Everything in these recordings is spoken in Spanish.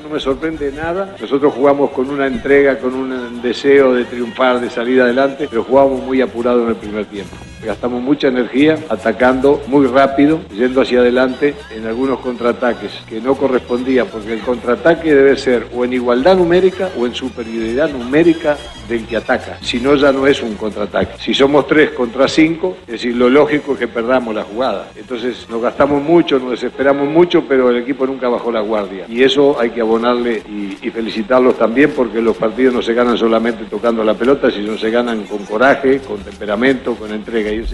No me sorprende nada. Nosotros jugamos con una entrega, con un deseo de triunfar, de salir adelante, pero jugamos muy apurado en el primer tiempo. Gastamos mucha energía atacando muy rápido, yendo hacia adelante en algunos contraataques que no correspondían, porque el contraataque debe ser o en igualdad numérica o en superioridad numérica del que ataca. Si no, ya no es un contraataque. Si somos tres contra cinco, es decir, lo lógico es que perdamos la jugada. Entonces nos gastamos mucho, nos desesperamos mucho, pero el equipo nunca bajó la guardia. Y eso hay que abonarle y, felicitarlos también porque los partidos no se ganan solamente tocando la pelota, sino se ganan con coraje, con temperamento, con entrega. Y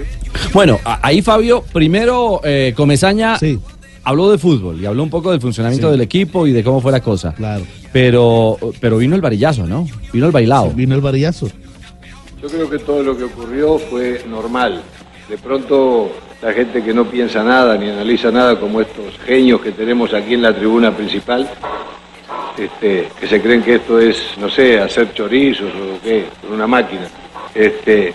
Bueno, ahí Fabio, primero eh, Comesaña habló de fútbol y habló un poco del funcionamiento del equipo y de cómo fue la cosa. Claro. Pero, pero vino el varillazo, ¿no? Vino el bailado. vino el varillazo. Yo creo que todo lo que ocurrió fue normal. De pronto la gente que no piensa nada ni analiza nada como estos genios que tenemos aquí en la tribuna principal, este, que se creen que esto es, no sé, hacer chorizos o qué, con una máquina. Este,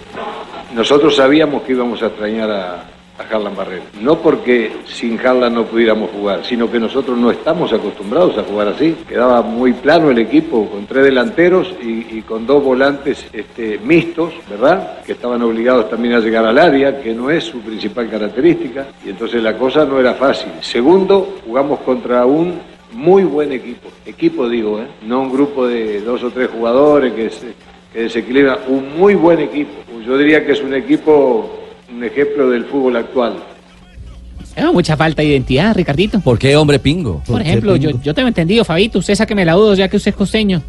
nosotros sabíamos que íbamos a extrañar a, a Harlan Barrera. No porque sin Harlan no pudiéramos jugar, sino que nosotros no estamos acostumbrados a jugar así. Quedaba muy plano el equipo, con tres delanteros y, con dos volantes este, mixtos, ¿verdad? Que estaban obligados también a llegar al área, que no es su principal característica. Y entonces la cosa no era fácil. Segundo, jugamos contra un muy buen equipo. Equipo digo, ¿eh? No un grupo de dos o tres jugadores que, se, que desequilibran. Un muy buen equipo. Yo diría que es un equipo un ejemplo del fútbol actual. mucha falta de identidad, Ricardito. ¿Por qué hombre pingo? Por, ejemplo, Yo, yo tengo entendido, Fabito, usted sáqueme la duda ya que usted es costeño.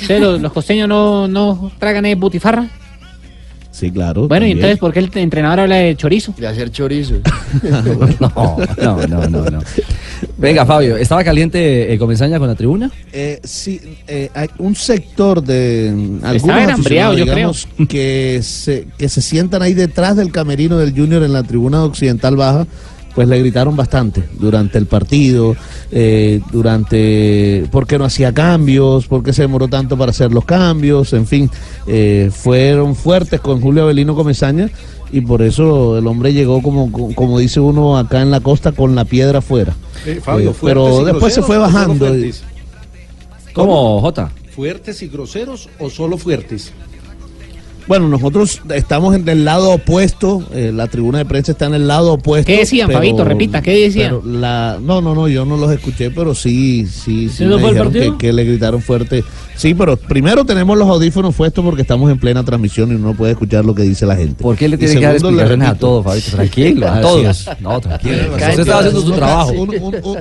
¿Ustedes los, costeños no, no tragan el butifarra? Sí, claro. Bueno, y entonces, ¿por qué el entrenador habla de chorizo? De hacer chorizo. no, no, no, no, no. Venga, Fabio, ¿estaba caliente eh, Comesaña con la tribuna? Eh, sí, eh, hay un sector de algunos yo creo. que se, que se sientan ahí detrás del camerino del Junior en la tribuna occidental baja pues le gritaron bastante durante el partido, eh, durante por qué no hacía cambios, por qué se demoró tanto para hacer los cambios, en fin, eh, fueron fuertes con Julio Avelino Comesaña y por eso el hombre llegó como, como dice uno acá en la costa con la piedra afuera. Eh, Fabio, pero después se fue bajando. ¿Cómo, Jota? ¿Fuertes y groseros o solo fuertes? Bueno, nosotros estamos en el lado opuesto, eh, la tribuna de prensa está en el lado opuesto. ¿Qué decían, Fabito? Repita, ¿qué decían? La, no, no, no, yo no los escuché, pero sí, sí, sí me dijeron que, que, le gritaron fuerte Sí, pero primero tenemos los audífonos puestos porque estamos en plena transmisión y uno puede escuchar lo que dice la gente. ¿Por qué le tiene que dar explicaciones a todos, Fabito? Tranquilo, a todos. No, tranquilo. Usted estaba haciendo su trabajo.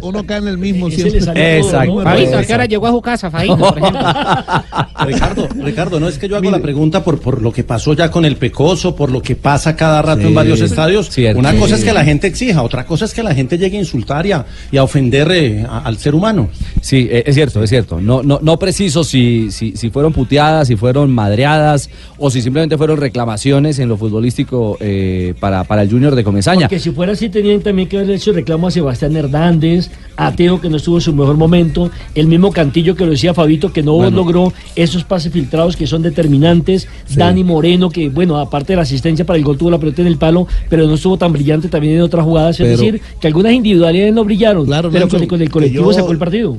Uno, cae en el mismo siempre. Exacto. Fabito, ¿a qué hora llegó a su casa, Fabito, por ejemplo? Ricardo, Ricardo, no es que yo hago la pregunta por, por lo que pasó ya con el Pecoso, por lo que pasa cada rato en varios estadios. Una cosa es que la gente exija, otra cosa es que la gente llegue a insultar y a, y a ofender eh, al ser humano. Sí, eh, es cierto, es cierto. No, no, no preciso si si, fueron puteadas, si fueron madreadas o si simplemente fueron reclamaciones en lo futbolístico eh, para, para el Junior de Comesaña. Porque si fuera así, tenían también que haber hecho reclamo a Sebastián Hernández, a Teo que no estuvo en su mejor momento, el mismo Cantillo que lo decía Fabito que no logró esos pases filtrados que son determinantes, Dani Moreno que, bueno, aparte de la asistencia para el gol tuvo la pelota en el palo, pero no estuvo tan brillante también en otras jugadas. es decir, que algunas individualidades no brillaron, pero con, el colectivo sacó el partido.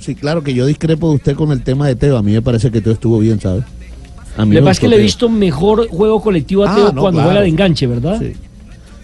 Sí, claro que yo discrepo de usted con el tema de Teo. A mí me parece que Teo estuvo bien, ¿sabes? A mí pasa que le he visto mejor juego colectivo a ah, Teo cuando juega de enganche, ¿verdad? Sí.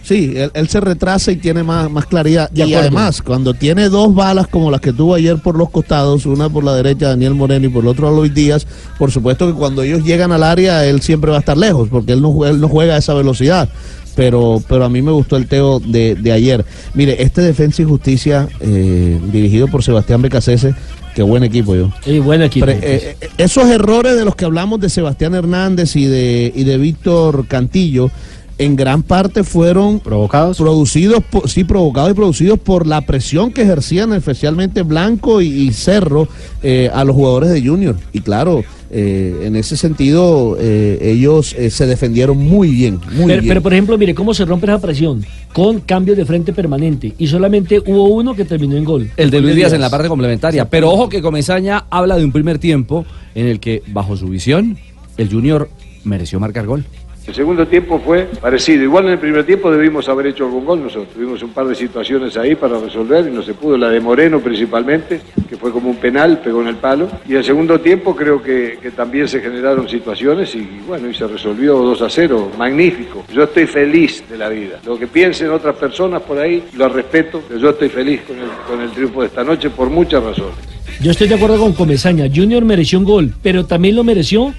Sí, él, se retrasa y tiene más, más claridad. y además, cuando tiene dos balas como las que tuvo ayer por los costados, una por la derecha Daniel Moreno y por el otro Luis Díaz, por supuesto que cuando ellos llegan al área, él siempre va a estar lejos, porque él no, él no juega a esa velocidad. Pero, pero a mí me gustó el Teo de, de ayer. Mire, este Defensa y Justicia, eh, dirigido por Sebastián Becasese, Qué buen equipo yo. Sí, buen equipo. Eh, eh, esos errores de los que hablamos de Sebastián Hernández y de, y de Víctor Cantillo, en gran parte fueron provocados. producidos sí provocados y producidos por la presión que ejercían especialmente Blanco y, Cerro eh, a los jugadores de Junior. Y claro eh, en ese sentido eh, ellos se defendieron muy bien muy pero, bien. pero por ejemplo mire cómo se rompe esa presión con cambios de frente permanente. Y solamente hubo uno que terminó en gol. El de Luis Díaz en la parte complementaria. Pero ojo que Comesaña habla de un primer tiempo en el que bajo su visión el Junior mereció marcar gol El segundo tiempo fue parecido. Igual en el primer tiempo debimos haber hecho algún gol nosotros. Tuvimos un par de situaciones ahí para resolver y no se pudo. La de Moreno principalmente, que fue como un penal, pegó en el palo. Y el segundo tiempo creo que, también se generaron situaciones y bueno, y se resolvió 2 a 0. Magnífico. Yo estoy feliz de la vida. Lo que piensen otras personas por ahí, lo respeto, pero yo estoy feliz con el, con el triunfo de esta noche por muchas razones. Yo estoy de acuerdo con Comesaña. Junior mereció un gol, pero también lo mereció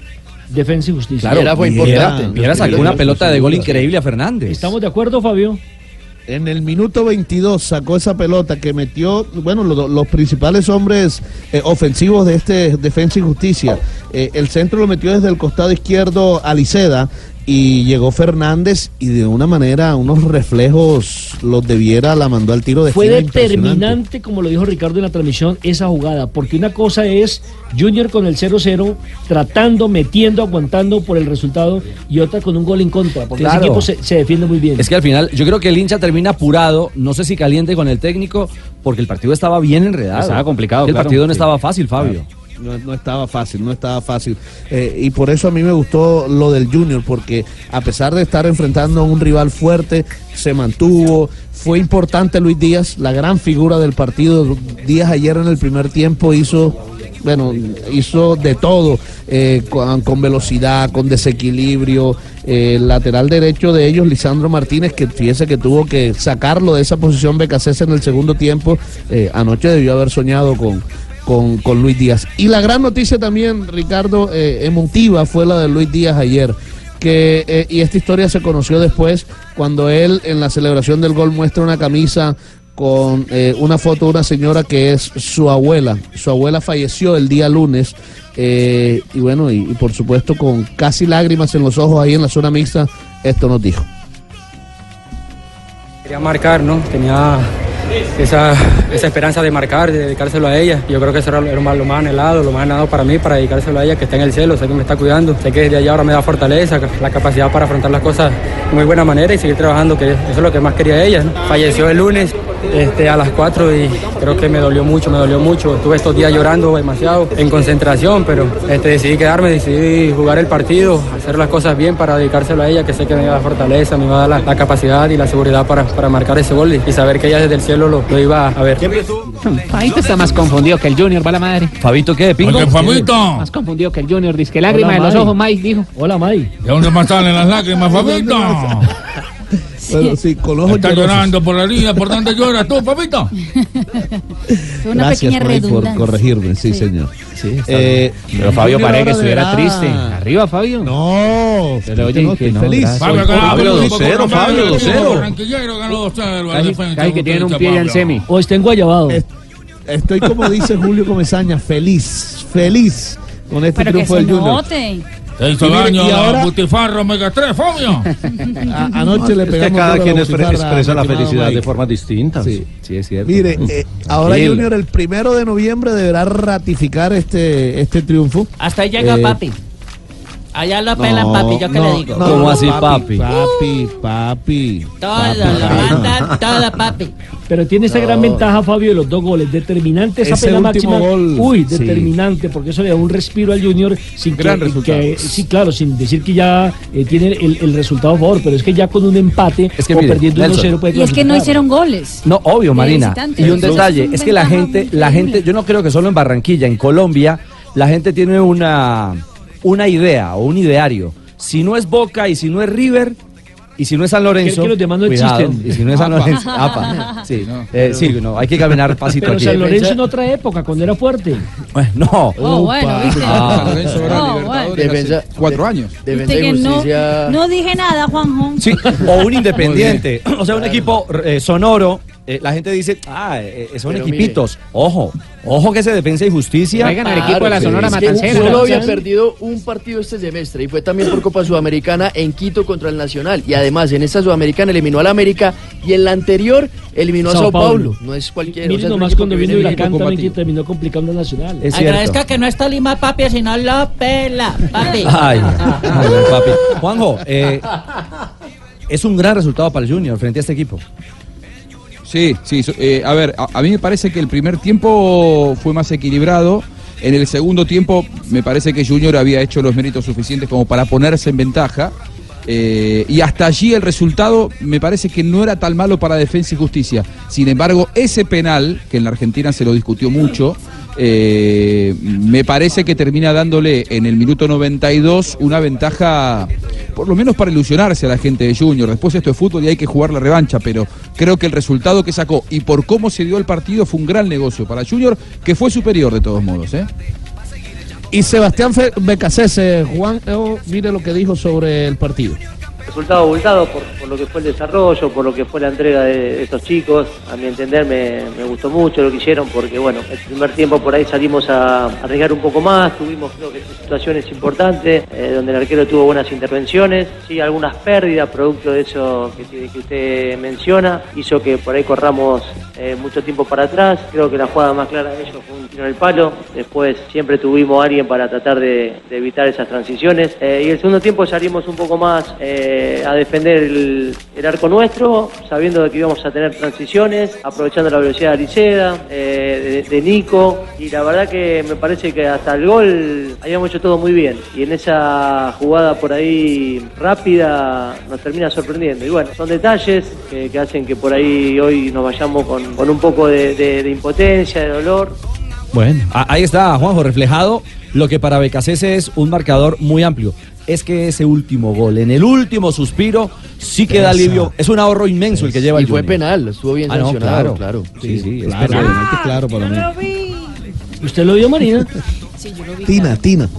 Defensa y Justicia. Claro, era fue importante. Viera sacó una pelota de gol increíble a Fernández. ¿Estamos de acuerdo, Fabio? En el minuto 22 sacó esa pelota que metió, bueno, los, los principales hombres eh, ofensivos de este Defensa y Justicia. Eh, el centro lo metió desde el costado izquierdo a Liceda y llegó Fernández y de una manera, unos reflejos los debiera, la mandó al tiro de Fue determinante, como lo dijo Ricardo en la transmisión, esa jugada, porque una cosa es Junior con el 0-0, tratando, metiendo, aguantando por el resultado, y otra con un gol en contra, porque ese equipo se, defiende muy bien. Es que al final, yo creo que el hincha termina apurado, no sé si caliente con el técnico, porque el partido estaba bien enredado. Estaba complicado. El partido no estaba fácil, Fabio no, estaba fácil, no estaba fácil. Eh, y por eso a mí me gustó lo del Junior, porque a pesar de estar enfrentando a un rival fuerte, se mantuvo. Fue importante Luis Díaz, la gran figura del partido. Díaz ayer en el primer tiempo hizo bueno, hizo de todo, eh, con, velocidad, con desequilibrio. Eh, el lateral derecho de ellos, Lisandro Martínez, que fíjese que tuvo que sacarlo de esa posición Becasés en el segundo tiempo. anoche debió haber soñado con, con, con Luis Díaz. Y la gran noticia también, Ricardo, eh, emotiva fue la de Luis Díaz ayer. Que, eh, y esta historia se conoció después cuando él en la celebración del gol muestra una camisa con eh, una foto de una señora que es su abuela. Su abuela falleció el día lunes y bueno, y, y, por supuesto con casi lágrimas en los ojos ahí en la zona mixta, esto nos dijo. Quería marcar, ¿no? Tenía esa, esa esperanza de marcar, de dedicárselo a ella. Yo creo que eso era lo más, lo más anhelado, lo más anhelado para mí, para dedicárselo a ella, que está en el cielo, sé que me está cuidando, sé que desde allá ahora me da fortaleza, la capacidad para afrontar las cosas de muy buena manera y seguir trabajando, que eso es lo que más quería ella. Falleció el lunes este, a las 4 y creo que me dolió mucho, me dolió mucho. Estuve estos días llorando demasiado en concentración, pero este, decidí quedarme, decidí jugar el partido, hacer las cosas bien para dedicárselo a ella, que sé que me va a dar fortaleza, me va a dar la, capacidad y la seguridad para, para marcar ese gol y, saber que ella desde el cielo lo, iba a ver. Fabito está más confundido que el Junior, va la madre. ¿Fabito qué? ¿Pingo? Fabito. Más confundido que el Junior, dice que lágrima de los ojos, Mike, dijo. Hola, Mike. ¿De dónde más salen las lágrimas, Fabito? Bueno, sí, con ojos Está llorando por la línea, ¿por dónde lloras tú, papito? una Gracias pequeña por, corregirme, sí, señor. Sí, eh, pero Fabio parece que estuviera triste. Arriba, Fabio. No, pero oye, no, que feliz. Fabio, Fabio 2-0, Fabio 2-0. Barranquillero ganó 2-0. Casi que tiene un pie en semi. O está en Guayabado. Estoy como dice Julio Comesaña, feliz, feliz con este triunfo del Junior. Se hizo daño y ahora... Butifarro Omega 3, Fabio. anoche le pegamos. Es que cada quien expresa la felicidad de forma distinta. Sí, sí es cierto. Mire, eh, ahora Junior el primero de noviembre deberá ratificar este, este triunfo. Hasta ahí llega eh, papi. Allá lo pelan, papi, yo que le digo. ¿Cómo así, papi? Papi, papi. Todo, lo mandan, todo, papi. Pero tiene esa gran ventaja, Fabio, de los dos goles. Determinante esa pena máxima. Uy, determinante, porque eso le da un respiro al Junior sin gran que, resultado. sí, claro, sin decir que ya eh, tiene el, el, resultado a favor, pero es que ya con un empate es que, o perdiendo 1-0 puede Y es que no hicieron goles. No, obvio, Marina. Y un detalle, es que la gente, la gente, yo no creo que solo en Barranquilla, en Colombia, la gente tiene una una idea o un ideario. Si no es Boca y si no es River, y si no es San Lorenzo, que los demás no existen. Y si no es San Lorenzo, apa. Sí, no, eh, sí, no, hay que caminar pasito pero aquí. San Lorenzo en otra época, cuando era fuerte. Bueno, no. Oh, bueno, ¿viste? Ah, San Lorenzo era oh, bueno. hace cuatro años. Defensa y justicia... no, no dije nada, Juanjo. Sí, o un independiente, o sea, un equipo eh, sonoro eh, la gente dice, ah, eh, eh, son equipitos. Ojo, ojo que ese Defensa y Justicia. Traigan al equipo de la Sonora Matancera. Solo había perdido un partido este semestre y fue también por Copa Sudamericana en Quito contra el Nacional. Y además en esta Sudamericana eliminó al América y en la anterior eliminó a Sao Paulo. No es cualquier. Miren nomás cuando vino Huracán también que terminó complicando al Nacional. Es Agradezca que no está Lima, papi, sino lo pela, papi. Ay, papi. Juanjo, es un gran resultado para el Junior frente a este equipo. Sí, sí. Eh, a ver, a, mí me parece que el primer tiempo fue más equilibrado. En el segundo tiempo me parece que Junior había hecho los méritos suficientes como para ponerse en ventaja. Eh, y hasta allí el resultado me parece que no era tan malo para Defensa y Justicia. Sin embargo, ese penal, que en la Argentina se lo discutió mucho, eh, me parece que termina dándole en el minuto 92 una ventaja, por lo menos para ilusionarse a la gente de Junior. Después esto es fútbol y hay que jugar la revancha, pero creo que el resultado que sacó y por cómo se dio el partido fue un gran negocio para Junior, que fue superior de todos modos. ¿eh? Y Sebastián Becasese, Juan, oh, mire lo que dijo sobre el partido resultado abultado por, lo que fue el desarrollo, por lo que fue la entrega de, estos chicos. A mi entender me, gustó mucho lo que hicieron porque, bueno, el primer tiempo por ahí salimos a, arriesgar un poco más, tuvimos creo que situaciones importantes eh, donde el arquero tuvo buenas intervenciones, sí, algunas pérdidas producto de eso que, que usted menciona, hizo que por ahí corramos eh, mucho tiempo para atrás. Creo que la jugada más clara de ellos fue un tiro en el palo. Después siempre tuvimos a alguien para tratar de, evitar esas transiciones. Eh, y el segundo tiempo salimos un poco más eh, a defender el, arco nuestro, sabiendo de que íbamos a tener transiciones, aprovechando la velocidad de Aliceda, de, Nico. Y la verdad que me parece que hasta el gol habíamos hecho todo muy bien. Y en esa jugada por ahí rápida nos termina sorprendiendo. Y bueno, son detalles que hacen que por ahí hoy nos vayamos con con, un poco de, impotencia, de dolor. Bueno, ahí está, Juanjo, reflejado lo que para Becasese es un marcador muy amplio. Es que ese último gol, en el último suspiro, sí queda alivio. Es un ahorro inmenso el que lleva el Y fue penal, estuvo bien ah, sancionado, claro. Sí, sí, es claro para mí. ¿Usted lo vio, Marina? Tina, Tina.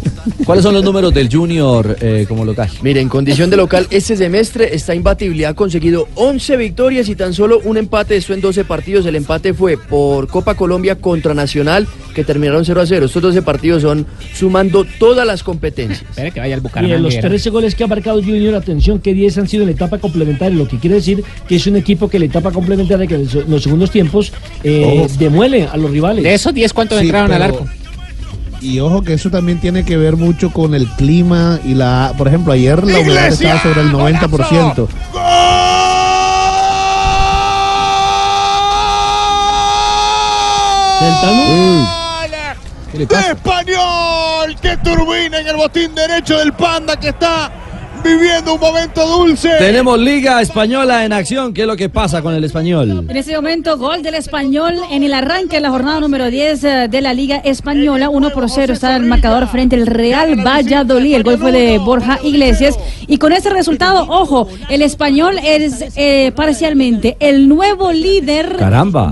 ¿Cuáles son los números del Junior eh, como local? Mire, en condición de local, este semestre está imbatible. Ha conseguido 11 victorias y tan solo un empate. Esto en 12 partidos. El empate fue por Copa Colombia contra Nacional, que terminaron 0 a 0. Estos 12 partidos son sumando todas las competencias. Espera que vaya al Y en los 13 goles que ha marcado Junior, atención, que 10 han sido en la etapa complementaria. Lo que quiere decir que es un equipo que en la etapa complementaria, que en los segundos tiempos, eh, demuele a los rivales. De esos 10, ¿cuántos entraron al arco? Y ojo que eso también tiene que ver mucho con el clima y la, por ejemplo, ayer la humedad estaba sobre el 90%. Español, que turbina en el botín derecho del Panda que está viviendo un momento dulce. Tenemos Liga Española en acción. ¿Qué es lo que pasa con el español? En este momento, gol del español en el arranque de la jornada número 10 eh, de la Liga Española. 1 por 0 está el marcador frente al Real Valladolid. El gol fue de Borja Iglesias. Y con este resultado, ojo, el español es eh, parcialmente el nuevo líder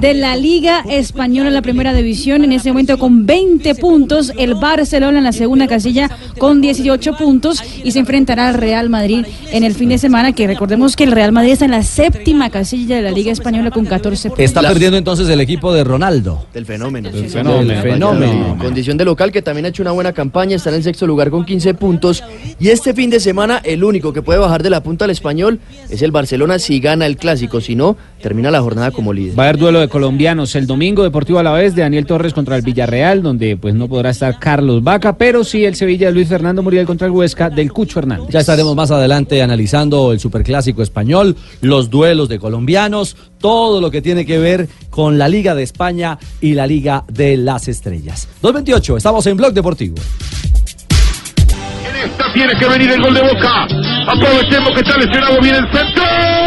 de la Liga Española en la primera división. En este momento con 20 puntos. El Barcelona en la segunda casilla con 18 puntos. Y se enfrentará al Real Madrid en el fin de semana, que recordemos que el Real Madrid está en la séptima casilla de la Liga Española con 14 puntos. Está perdiendo entonces el equipo de Ronaldo. Del fenómeno. Del fenómeno. fenómeno. Condición de local que también ha hecho una buena campaña, está en el sexto lugar con 15 puntos. Y este fin de semana el único que puede bajar de la punta al español es el Barcelona si gana el clásico, si no, termina la jornada como líder. Va a haber duelo de colombianos el domingo, Deportivo a la vez de Daniel Torres contra el Villarreal, donde pues no podrá estar Carlos Vaca, pero sí el Sevilla de Luis Fernando Muriel contra el Huesca del Cucho Hernández. Ya más adelante analizando el superclásico español, los duelos de colombianos, todo lo que tiene que ver con la Liga de España y la Liga de las Estrellas. 228, estamos en Blog Deportivo. En esta tiene que venir el gol de Boca. Aprovechemos que está lesionado bien el centro.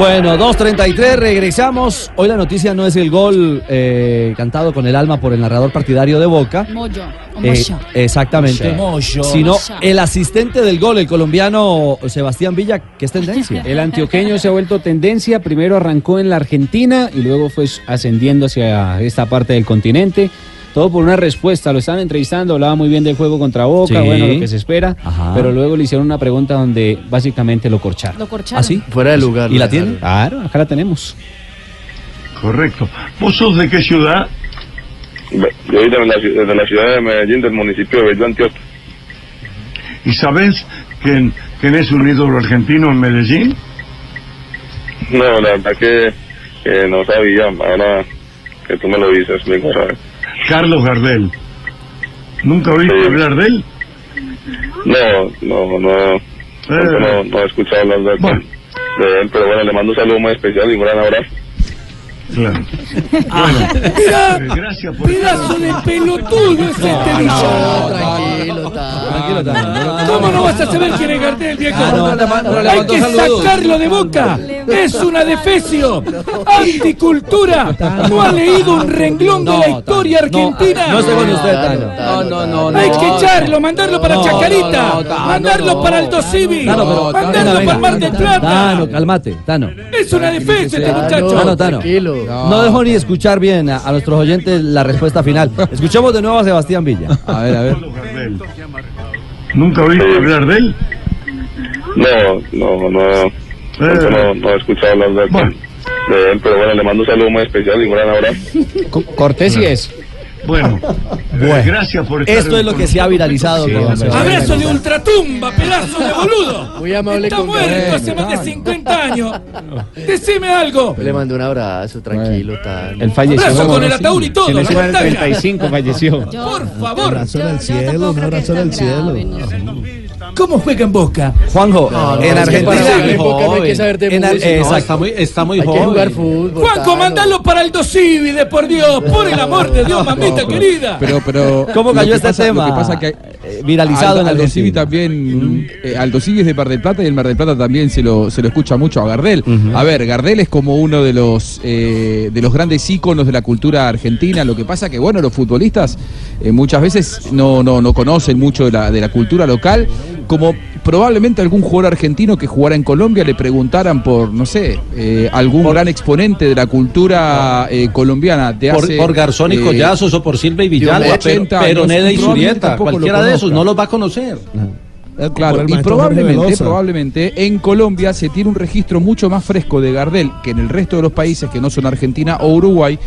Bueno, 2.33, regresamos. Hoy la noticia no es el gol eh, cantado con el alma por el narrador partidario de Boca. Moyo. Eh, exactamente. Sino el asistente del gol, el colombiano Sebastián Villa, que es tendencia. El antioqueño se ha vuelto tendencia. Primero arrancó en la Argentina y luego fue ascendiendo hacia esta parte del continente todo por una respuesta. Lo estaban entrevistando, hablaba muy bien del juego contra Boca, bueno, lo que se espera, pero luego le hicieron una pregunta donde básicamente lo corcharon. Lo corcharon. ¿Ah, Fuera de lugar. ¿Y la tiene? Claro, acá la tenemos. Correcto. ¿Vos sos de qué ciudad? Yo soy de la, de la ciudad de Medellín, del municipio de Bello Antioquia. ¿Y sabes quién, quién es un ídolo argentino en Medellín? No, la verdad que, que no sabía. Ahora que tú me lo dices, me Carlos Gardel. ¿Nunca oíste hablar de él? No, no, no. No, no he escuchado hablar de, él, de él, pero bueno, le mando un saludo muy especial y un gran abrazo. Claro. Mira, gracias por pedazo de pelotudo es este bicho. Tranquilo, Tranquilo. ¿Cómo no vas a saber quién es Gardel, viejo? Ah, Hay que sacarlo de boca. Es una defecio. Anticultura. No ha leído un renglón de la historia argentina. No estoy con usted, Tano. No, no, no. Hay que echarlo, mandarlo para Chacarita, mandarlo para Aldo Civi, mandarlo para Mar del Plata. Tano, cálmate, Tano. Es una defensa este muchacho. Tano, Tano. No dejó ni escuchar bien a, a nuestros oyentes la respuesta final. Escuchamos de nuevo a Sebastián Villa. A ver, a ver. ¿Nunca oíste hablar de él? No, no, no. No, no he escuchado hablar de, él, de él, pero bueno, le mando un saludo muy especial y un gran abrazo. Cortés y es. Bueno, Bueno, gracias por estar esto es lo que se ha viralizado. Sí. Abrazo de ultratumba, pedazo de boludo. Muy amable Está con muerto hace más de 50 años. Decime algo. Le mando un abrazo, tranquilo, tal. Él falleció. Abrazo con el ataúd y todo. Se le la suman el pantalla. 35, falleció. Por Un favor. abrazo en el cielo, un abrazo el cielo. ¿Cómo juega en Boca? Juanjo, No, no, en Argentina. en Boca no hay que saber de En exacto. está muy, está muy Hay que joven. jugar fútbol. Juanco, Tano. mandalo para el Civi, de por Dios, por el amor de Dios, mamita querida. Pero, pero. ¿Cómo cayó este pasa- tema? Lo que pasa que. Eh, viralizado en Aldo. Civi también. eh, Aldo Civi es de Mar del Plata y el Mar del Plata también se lo, se lo escucha mucho a Gardel. A ver, Gardel es como uno de los, eh, de los grandes íconos de la cultura argentina. Lo que pasa que, bueno, los futbolistas eh, muchas veces no, no, no conocen mucho de la, de la cultura local. Como probablemente algún jugador argentino que jugara en Colombia le preguntaran por, no sé, eh, algún gran exponente de la cultura eh, colombiana de Por, hace, por Garzón y eh, Collazos o por Silva y Villalba, de pero, 80 pero años, Neda y lo cualquiera de esos no los va a conocer. Claro, y probablemente, probablemente en Colombia se tiene un registro mucho más fresco de Gardel que en el resto de los países que no son Argentina o Uruguay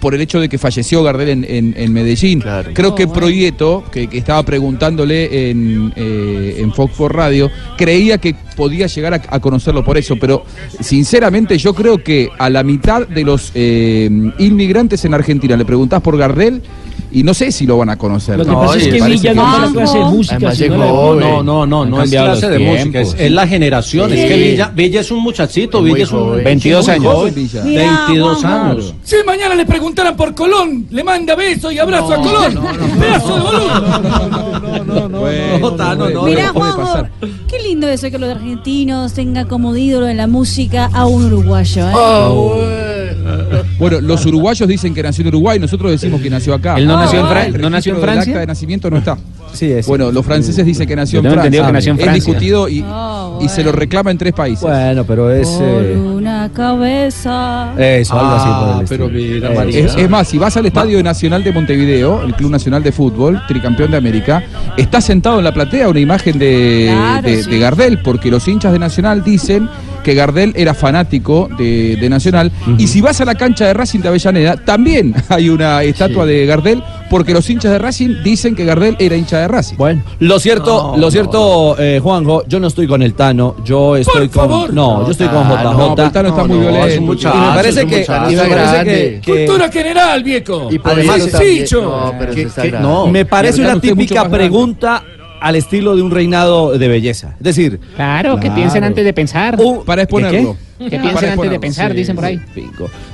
por el hecho de que falleció Gardel en, en- en Medellín. Creo que Proieto, que, que estaba preguntándole en, eh, en Fox por Radio, creía que podía llegar a, a conocerlo por eso, pero sinceramente yo creo que a la mitad de los eh, inmigrantes en Argentina le preguntás por Gardel y no sé si lo van a conocer. Lo que pasa es que Villa no es clase de música, sino joven. No, no, no, no es clase de música, es, es la generación. Es que Sí. Villa, Villa es un muchachito, Villa es un joven. 22 muy años. joven, Villa. Mira, 22 Juanjo. años. Si mañana le preguntaran por Colón, le manda besos y abrazo a Colón. Pedazo de boludo. No, Mira, no puede Juanjo, qué lindo eso que los argentinos tengan como ídolo en la música a un uruguayo. ¿eh? Ah, bueno. Los uruguayos dicen que nació en Uruguay, nosotros decimos que nació acá. ¿Él no Ah, nació en bueno, Fra- el no nació en registro del Francia? acta de nacimiento no está. Sí, es. Bueno, los franceses dicen que nació en Francia. que nació en Es Francia. discutido y, Oh, y se lo reclama en tres países. Bueno, pero es. Por eh, una cabeza. eso, algo así por el Ah, pero mira, Eh. Es, es más, si vas al Estadio Nacional de Montevideo, el Club Nacional de Fútbol, tricampeón de América, está sentado en la platea una imagen de, Claro, de- sí. de Gardel, porque los hinchas de Nacional dicen que Gardel era fanático de, de Nacional. Y si vas a la cancha de Racing de Avellaneda, también hay una estatua de Gardel, porque los hinchas de Racing dicen que Gardel era hincha de Racing. Bueno, lo cierto, lo cierto, eh, Juanjo, yo no estoy con el Tano, yo estoy con, favor. no, yo estoy con JJ. No, pero el Tano está muy no, violento. es un muchacho, y me parece es un que, muchacho. y me Está parece que, grande. que- Cultura general, viejo. Y por Además, Chicho. No, pero Que- que- no. me parece una típica grande. Al estilo de un reinado de belleza. Es decir, Claro, que Claro. piensen antes de pensar. un- Para exponerlo. Que Para piensen antes de pensar, sí, dicen por ahí.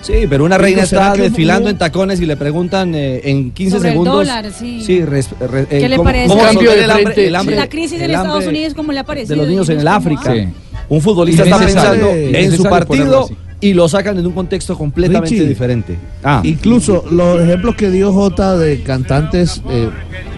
Sí, pero una reina Pingo, ¿será está desfilando en tacones y le preguntan eh, en 15 Sobre el segundos. dólar, sí. res- re- eh, ¿Qué le cómo- parece? cómo Cambio de el hambre- frente, el hambre- la crisis en el Estados Unidos, ¿cómo le ha parecido? de los niños en el África. Sí. Un futbolista está pensando en su partido. Y lo sacan en un contexto completamente Richie. diferente. Ah, Incluso los ejemplos que dio J de cantantes eh,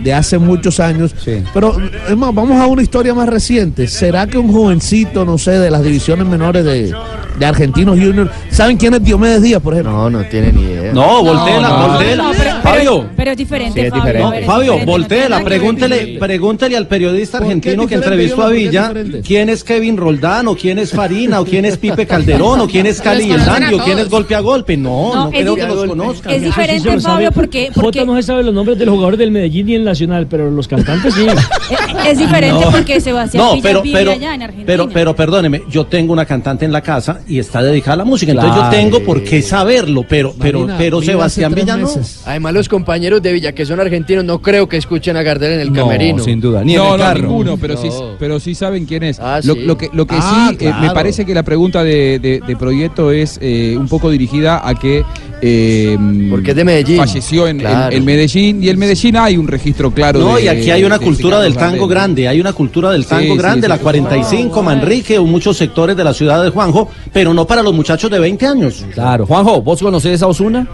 de hace muchos años. Sí. Pero es más, vamos a una historia más reciente. ¿Será que un jovencito, no sé, de las divisiones menores de, de Argentinos Junior, ¿saben quién es Diomedes Díaz, por ejemplo? No, no tiene ni idea. No, volteela, no, volteela. No, pero, Fabio. pero, es diferente, Sí, es Fabio. diferente. Fabio, diferente, volteela, pregúntele, pregúntele al periodista ¿Por qué argentino que entrevistó a Dígame, ¿por qué Villa quién es Kevin Roldán, o quién es Farina, o quién es Pipe Calderón, o quién es Cali Dandy, o quién es Golpe a Golpe. No, no, creo que los conozcan. Es diferente. Fabio, porque, Jota porque no se sabe los nombres de los jugadores del Medellín y el Nacional, pero los cantantes sí. es diferente No. porque Sebastián No, Villa pero, vive pero, allá en Argentina. pero, pero perdóneme, yo tengo una cantante en la casa y está dedicada a la música. Entonces Claro. yo tengo por qué saberlo, pero, pero, Marina, pero Sebastián hace tres Villa no. meses. Además, los compañeros de Villa, que son argentinos, no creo que escuchen a Gardel en el camerino. no, no, ninguno, pero sí, pero sí saben quién es. Ah, lo, sí. lo que, lo que Ah, sí, eh, me parece que la pregunta de, de, de Proyecto es eh, un poco dirigida a que. Eh, Porque es de Medellín. Falleció en, en- Claro. en Medellín y en Medellín hay un registro claro. No, de- y aquí hay una de- de cultura del tango Gardel. grande, hay una cultura del tango sí, grande, sí. la 45, Manrique o muchos sectores de la ciudad de Juanjo, pero no para los muchachos de 20 años. Claro. Juanjo, ¿vos conocés a Osuna?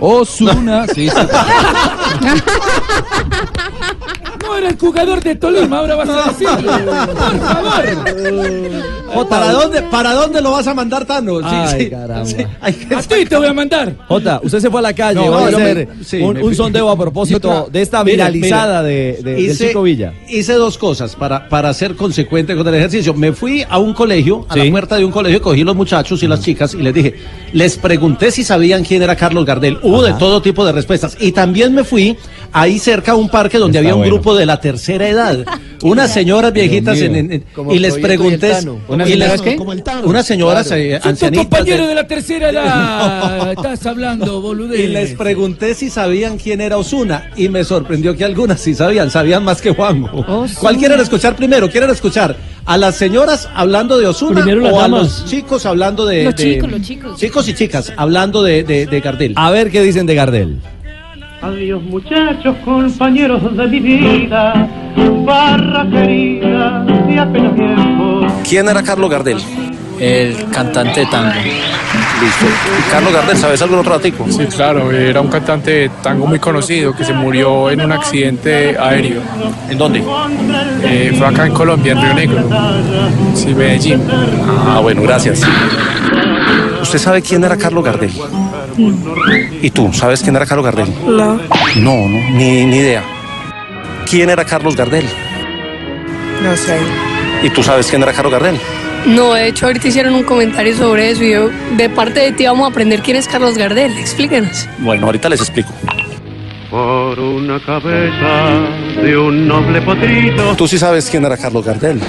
Osuna, sí, sí. El jugador de Tolima, ahora vas a decirlo. Por favor. ¿Para dónde, ¿Para dónde lo vas a mandar, Tano? Sí, Ay, sí. caramba. A ti te voy a mandar. Jota, usted se fue a la calle, No, va a hacer me- un, me un fui. sondeo a propósito de esta viralizada de, de- del Chico Villa. Hice dos cosas para, para ser consecuente con el ejercicio. Me fui a un colegio, a Sí. la puerta de un colegio, cogí los muchachos y las chicas y les dije, les pregunté si sabían quién era Carlos Gardel. Hubo de todo tipo de respuestas. Y también me fui ahí cerca a un parque donde Está había un bueno. grupo de la tercera edad. Unas señoras viejitas en- en- y les pregunté. ¿Unas señoras qué? Como el Tano. Unas señoras Claro. eh, Son tus ancianitas. compañeros de- de la tercera edad. Estás hablando, boludez. y les pregunté si sabían quién era Osuna y me sorprendió que algunas sí sabían, sabían más que Juanjo. ¿Cuál quieren escuchar primero? ¿Quieren escuchar a las señoras hablando de Osuna o a los chicos hablando de, Los de- chicos, los chicos. chicos y chicas hablando de, de, de Gardel? A ver qué dicen de Gardel. Adiós muchachos, compañeros de mi vida, barra querida, de apenas tiempo. ¿Quién era Carlos Gardel? El cantante de tango. Listo. Carlos Gardel, ¿sabes algún otro ratico? Sí, claro, era un cantante de tango muy conocido que se murió en un accidente aéreo. ¿En dónde? Eh, fue acá en Colombia, en Río Negro. Sí, Medellín. Ah, bueno, gracias. ¿Usted sabe quién era Carlos Gardel? ¿Y tú, sabes quién era Carlos Gardel? No, No, no, ni, ni idea. ¿Quién era Carlos Gardel? no sé. ¿Y tú sabes quién era Carlos Gardel? No, de hecho ahorita hicieron un comentario sobre eso y yo, de parte de ti vamos a aprender quién es Carlos Gardel. Explíquenos. Bueno, ahorita les explico. Por una cabeza de un noble potrito. Tú sí sabes quién era Carlos Gardel.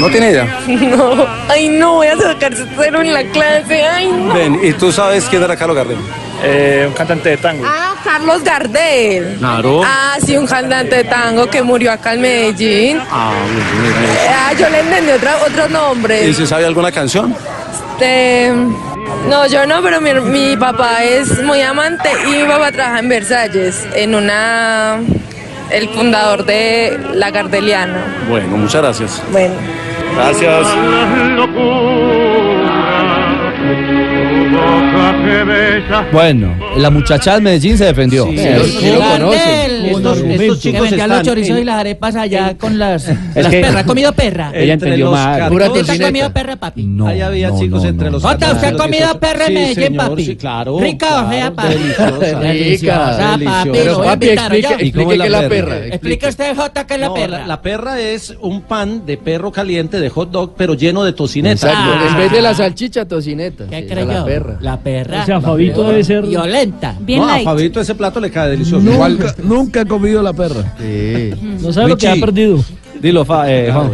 No tiene idea. No, ay no, voy a sacar cero en la clase, ay no. Ven, ¿y tú sabes quién era Carlos Gardel? Eh, un cantante de tango. Ah, Carlos Gardel. Claro. Ah, sí, un cantante de tango que murió acá en Medellín. Ah, Ah, yo le entendí otra, otro nombre. ¿Y si sabe alguna canción? Este, no, yo no, pero mi, mi papá es muy amante y mi papá trabaja en Versalles, en una... el fundador de La Gardeliana. Bueno, muchas gracias. Bueno. Gracias. Bueno, la muchacha de Medellín se defendió. Sí, sí, lo- sí lo conocen. Estos- estos chicos que los chorizos en- y las arepas allá con las, las que- perras. ¿Ha comido perra? Ella entendió mal. ¿Usted ha comido perra, papi? No, Ahí había no, chicos no, entre no. los Jota, ¿usted ha comido perra en Medellín, papi? Sí, claro. Rica o fea, papi. Deliciosa. Papi. Pero papi, explique, ¿oyó? ¿Y cómo es explique qué es la perra? Explique usted, Jota, qué es la perra. La, perra es un pan de perro caliente de hot dog, pero lleno de tocineta. Exacto. Ah. En vez de la salchicha, tocineta. ¿Qué creyó? La perra. La perra. O sea, Fabito debe ser. Violenta. Bien no, a light. Fabito ese plato le cae delicioso. Nunca, nunca he comido la perra. No sabe lo que ha perdido. Dilo, Fa- eh, Juan.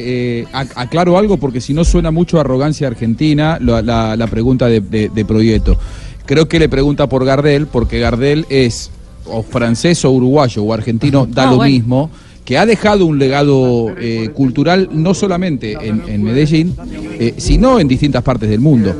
Eh, ac- aclaro algo porque si no suena mucho arrogancia argentina la, la- la pregunta de, de, de Proyecto. Creo que le pregunta por Gardel porque Gardel es o francés o uruguayo o argentino, da Ah, lo bueno. mismo, que ha dejado un legado eh, cultural no solamente en, en Medellín, eh, sino en distintas partes del mundo.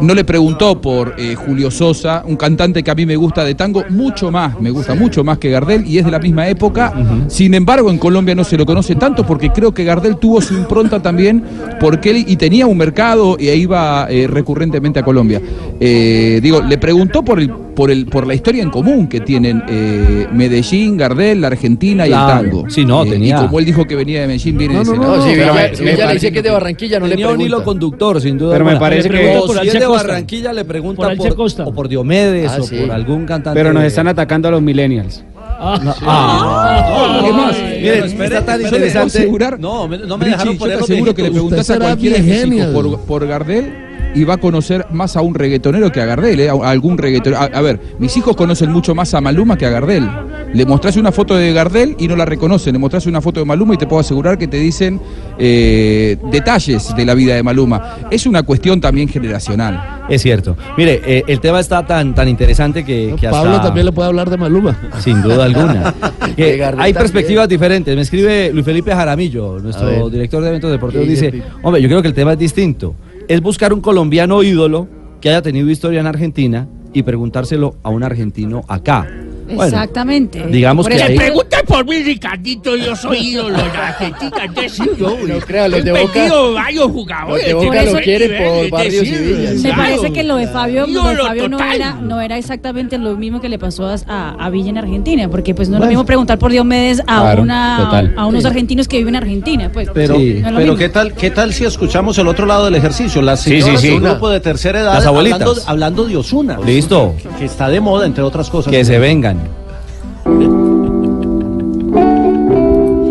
No le preguntó por eh, Julio Sosa, un cantante que a mí me gusta de tango, mucho más, me gusta mucho más que Gardel y es de la misma época. Sin embargo, en Colombia no se lo conoce tanto porque creo que Gardel tuvo su impronta también porque él y tenía un mercado e iba eh, recurrentemente a Colombia. Eh, digo, le preguntó por el, por el, por la historia en común que tienen eh, Medellín, Gardel, la Argentina y Claro. el tango. Sí, no, Eh, tenía- Y como él dijo que venía de Medellín, viene No, de no, ese no, lado. si Pero me- si me Villa le dice que es de Barranquilla, no le Tenía un hilo pregunta. conductor, sin duda. Pero me parece que- Por si es de. Barranquilla, le pregunta Por por, Costa. o por Diomedes Ah, o sí. por algún cantante. Pero nos de- están atacando a los millennials. Ah, Ah, ¿Qué más? Mire, Miren, espere, está tan Yo le puedo interesante. asegurar, No, me- no me Richie, dejaron yo poner los aseguro que le preguntas a cualquier músico genio. por, por Gardel y va a conocer más a un reggaetonero que a Gardel, ¿eh? a algún reggaetonero. A, a ver, mis hijos conocen mucho más a Maluma que a Gardel. Le mostrás una foto de Gardel y no la reconocen. Le mostrás una foto de Maluma y te puedo asegurar que te dicen eh, detalles de la vida de Maluma. Es una cuestión también generacional. Es cierto. Mire, eh, el tema está tan, tan interesante que, que hasta... Pablo también le puede hablar de Maluma. Sin duda alguna. Que hay también. perspectivas diferentes. Me escribe Luis Felipe Jaramillo, nuestro director de eventos deportivos, ¿Qué dice, dice, hombre, yo creo que el tema es distinto. Es buscar un colombiano ídolo que haya tenido historia en Argentina y preguntárselo a un argentino acá. Bueno, Exactamente. digamos Por que eso- ahí- Pregunta por mí, Ricardito, yo soy ídolo de Argentina, decirlo. No creo, los He de Boca- varios jugadores. los de Boca lo eso quieren por Barrios y decir, Villas. Me parece que lo de Fabio, lo de Ídolo Fabio no, era, no era exactamente lo mismo que le pasó a, a Villa en Argentina, porque pues no es lo mismo preguntar por Diomedes a, Claro, una, a unos Sí. argentinos que viven en Argentina. Pues, Pero, no pero. ¿qué tal, ¿qué tal si escuchamos el otro lado del ejercicio? Las Sí, sí, sí. de un grupo de tercera edad Las abuelitas. hablando, hablando de Osuna. Listo. Que está de moda, entre otras cosas. que se vengan.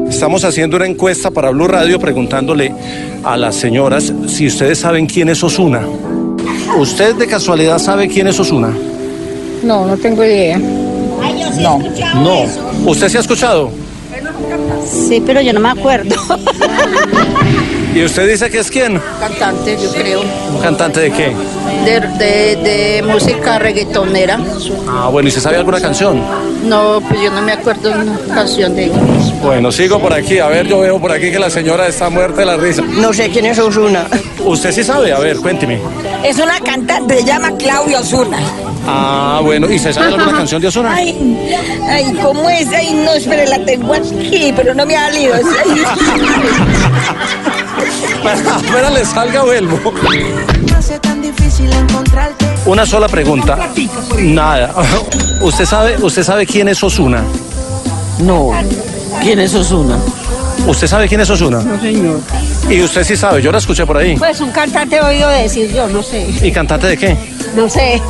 Estamos haciendo una encuesta para Blue Radio preguntándole a las señoras si ustedes saben quién es Osuna. ¿Usted de casualidad sabe quién es Osuna? No, no tengo idea. No. No. ¿Usted se ha escuchado? Sí, pero yo no me acuerdo. ¿Y usted dice que es quién? Cantante, yo creo. ¿Un cantante de qué? De, de, de música reggaetonera. Ah, bueno, ¿y se sabe alguna canción? No, pues yo no me acuerdo de una canción de ella. Bueno, sigo por aquí. A ver, yo veo por aquí que la señora está muerta de la risa. No sé quién es Osuna. ¿Usted sí sabe? A ver, cuénteme. Es una cantante, se llama Claudia Osuna. Ah, bueno, ¿y se sabe alguna canción de Osuna? Ay, ay, ¿cómo es? Ay, no, espere, la tengo aquí, pero no me ha salido. Apenas le salga, vuelvo. No sea tan difícil encontrarte. Una sola pregunta. Nada. ¿Usted sabe, usted sabe quién es Osuna? No. ¿Quién es Osuna? ¿Usted sabe quién es Osuna? No, señor. Y usted sí sabe, yo la escuché por ahí. Pues un cantante he oído decir yo, no sé. ¿Y cantante de qué? No sé.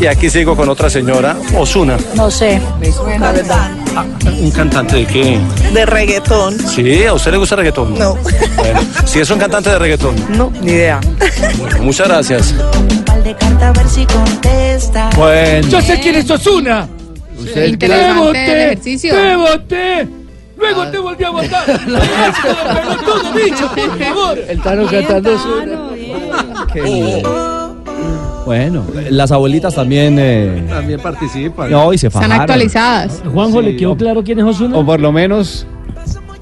Y aquí sigo con otra señora, Osuna. No sé. Me suena, ¿verdad? ¿Un cantante de qué? De reggaetón. Sí, ¿a usted le gusta el reggaetón? No. Bueno, si es un cantante de reggaetón. No, ni idea. Bueno, muchas gracias. Pal de carta a ver si contesta. Bueno. Yo sé quién es Osuna. Usted Te Interesante el ejercicio. te voté. Luego te volví a votar. todo bicho, por favor. El Tano cantando Osuna. Qué bien. Bueno, las abuelitas también... eh, También participan. no, y se Están fajaron. actualizadas. Juanjo, ¿le quedó claro quién es Osuna? O por lo menos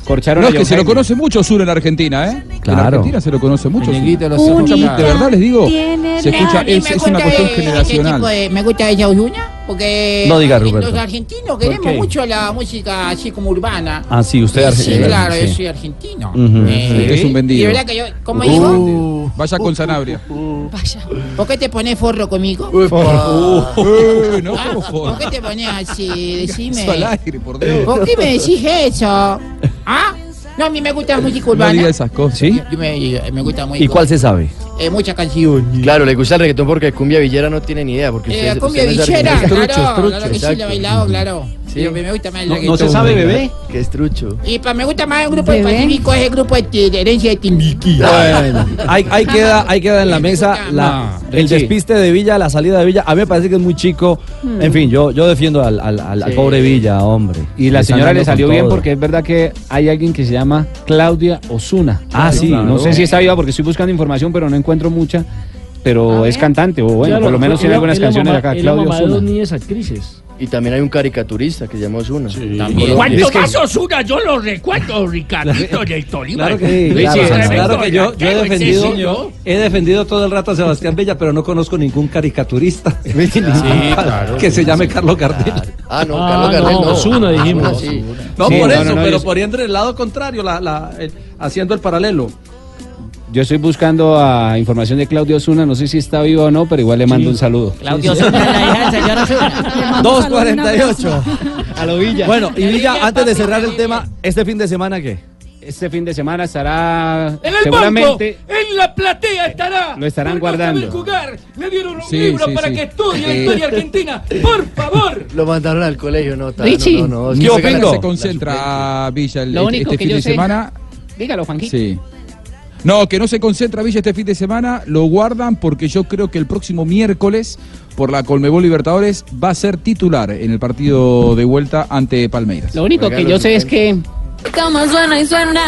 corcharon No, es que se lo conoce mucho Osuna en Argentina, ¿eh? En Claro. Argentina se lo conoce mucho. De los Se escucha de verdad les digo. Tiene Se escucha, es, me es gusta una cuestión de- generacional. de- me gusta ella Osuna porque No diga, los argentinos queremos mucho la música así como urbana. Ah, sí, usted Sí, argentino. claro, sí. yo soy argentino. Ujú. Eh, Es un Y vendido. de verdad que yo, ¿cómo digo? Vaya con Sanabria. Vaya. ¿Por qué te pones forro conmigo? Eh, no, Ah, ¿cómo ¿Por forro? qué te pones así? Decime. Al aire, por Dios. ¿Por qué me decís eso? ¿Ah? No, a mí me gusta la música No urbana. diga esas cosas. ¿Sí? Yo me, me gusta muy ¿Y cuál se sabe? eh, muchas canciones. Claro, le gusta el reggaetón porque cumbia villera no tiene ni idea. Porque Eh, usted, cumbia usted no es villera, argentino. claro, claro que sí, lo he Exacto. bailado, claro. Sí. Pero me gusta más el No, reggaetón. ¿no se sabe, bebé? Que es trucho. Y para me gusta más el grupo de Bebé. Pacífico, es el grupo de, de herencia de Timbiqui. Bueno, ahí, ahí queda, ahí queda en la mesa la, No, el despiste de Villa, la salida de Villa. A mí me parece que es muy chico. En fin, yo, yo defiendo al, al- al- al pobre Villa, hombre. Y la señora le salió bien todo. porque es verdad que hay alguien que se llama Claudia Osuna. Ah, sí, No claro. sé si está viva porque estoy buscando información, pero no encuentro mucha. Pero A es cantante, o bueno, Claro, por lo menos tiene algunas canciones mamá- acá. Claudia mamá de dos Osuna. niñas actrices. Y también hay un caricaturista que se llama Osuna. También. ¿Cuánto Es que- más Osuna? Yo lo recuerdo, Ricardito del Tolima. Claro que, Sí, claro, claro, claro, tremendo que yo, yo he defendido, he defendido todo el rato a Sebastián Bella, pero no conozco ningún caricaturista claro. que se llame Carlos Gardel. Ah, no, Ah, Carlos Gardel no, no. Ozuna dijimos. Sí. No, Sí, por no, eso, no, no, pero yo- poniendo el lado contrario, la, la- el- haciendo el paralelo. Yo estoy buscando a información de Claudia Osuna, no sé si está viva o no, pero igual le mando un saludo. Claudio Osuna, la hija del señor Osuna. Le mando saludos y un abrazo. 2.48. A lo Villa. Bueno, y Villa, antes de cerrar el tema, ¿este fin de semana qué? este fin de semana estará En el banco, seguramente en la platea estará. Lo estarán guardando. jugar. Le dieron un Sí, libro sí, para sí. que estudie la historia argentina. Por favor. Lo mandaron al colegio, no, Richie. no, no, no, ¿Qué no, opina? no, Se concentra Villa el- Lo este, único este que fin yo de sé- semana. Dígalo, Juanquito. Sí. No, que no se concentra Villa este fin de semana, lo guardan porque yo creo que el próximo miércoles por la Colmebol Libertadores va a ser titular en el partido de vuelta ante Palmeiras. Lo único que yo sé es que Cama suena y suena.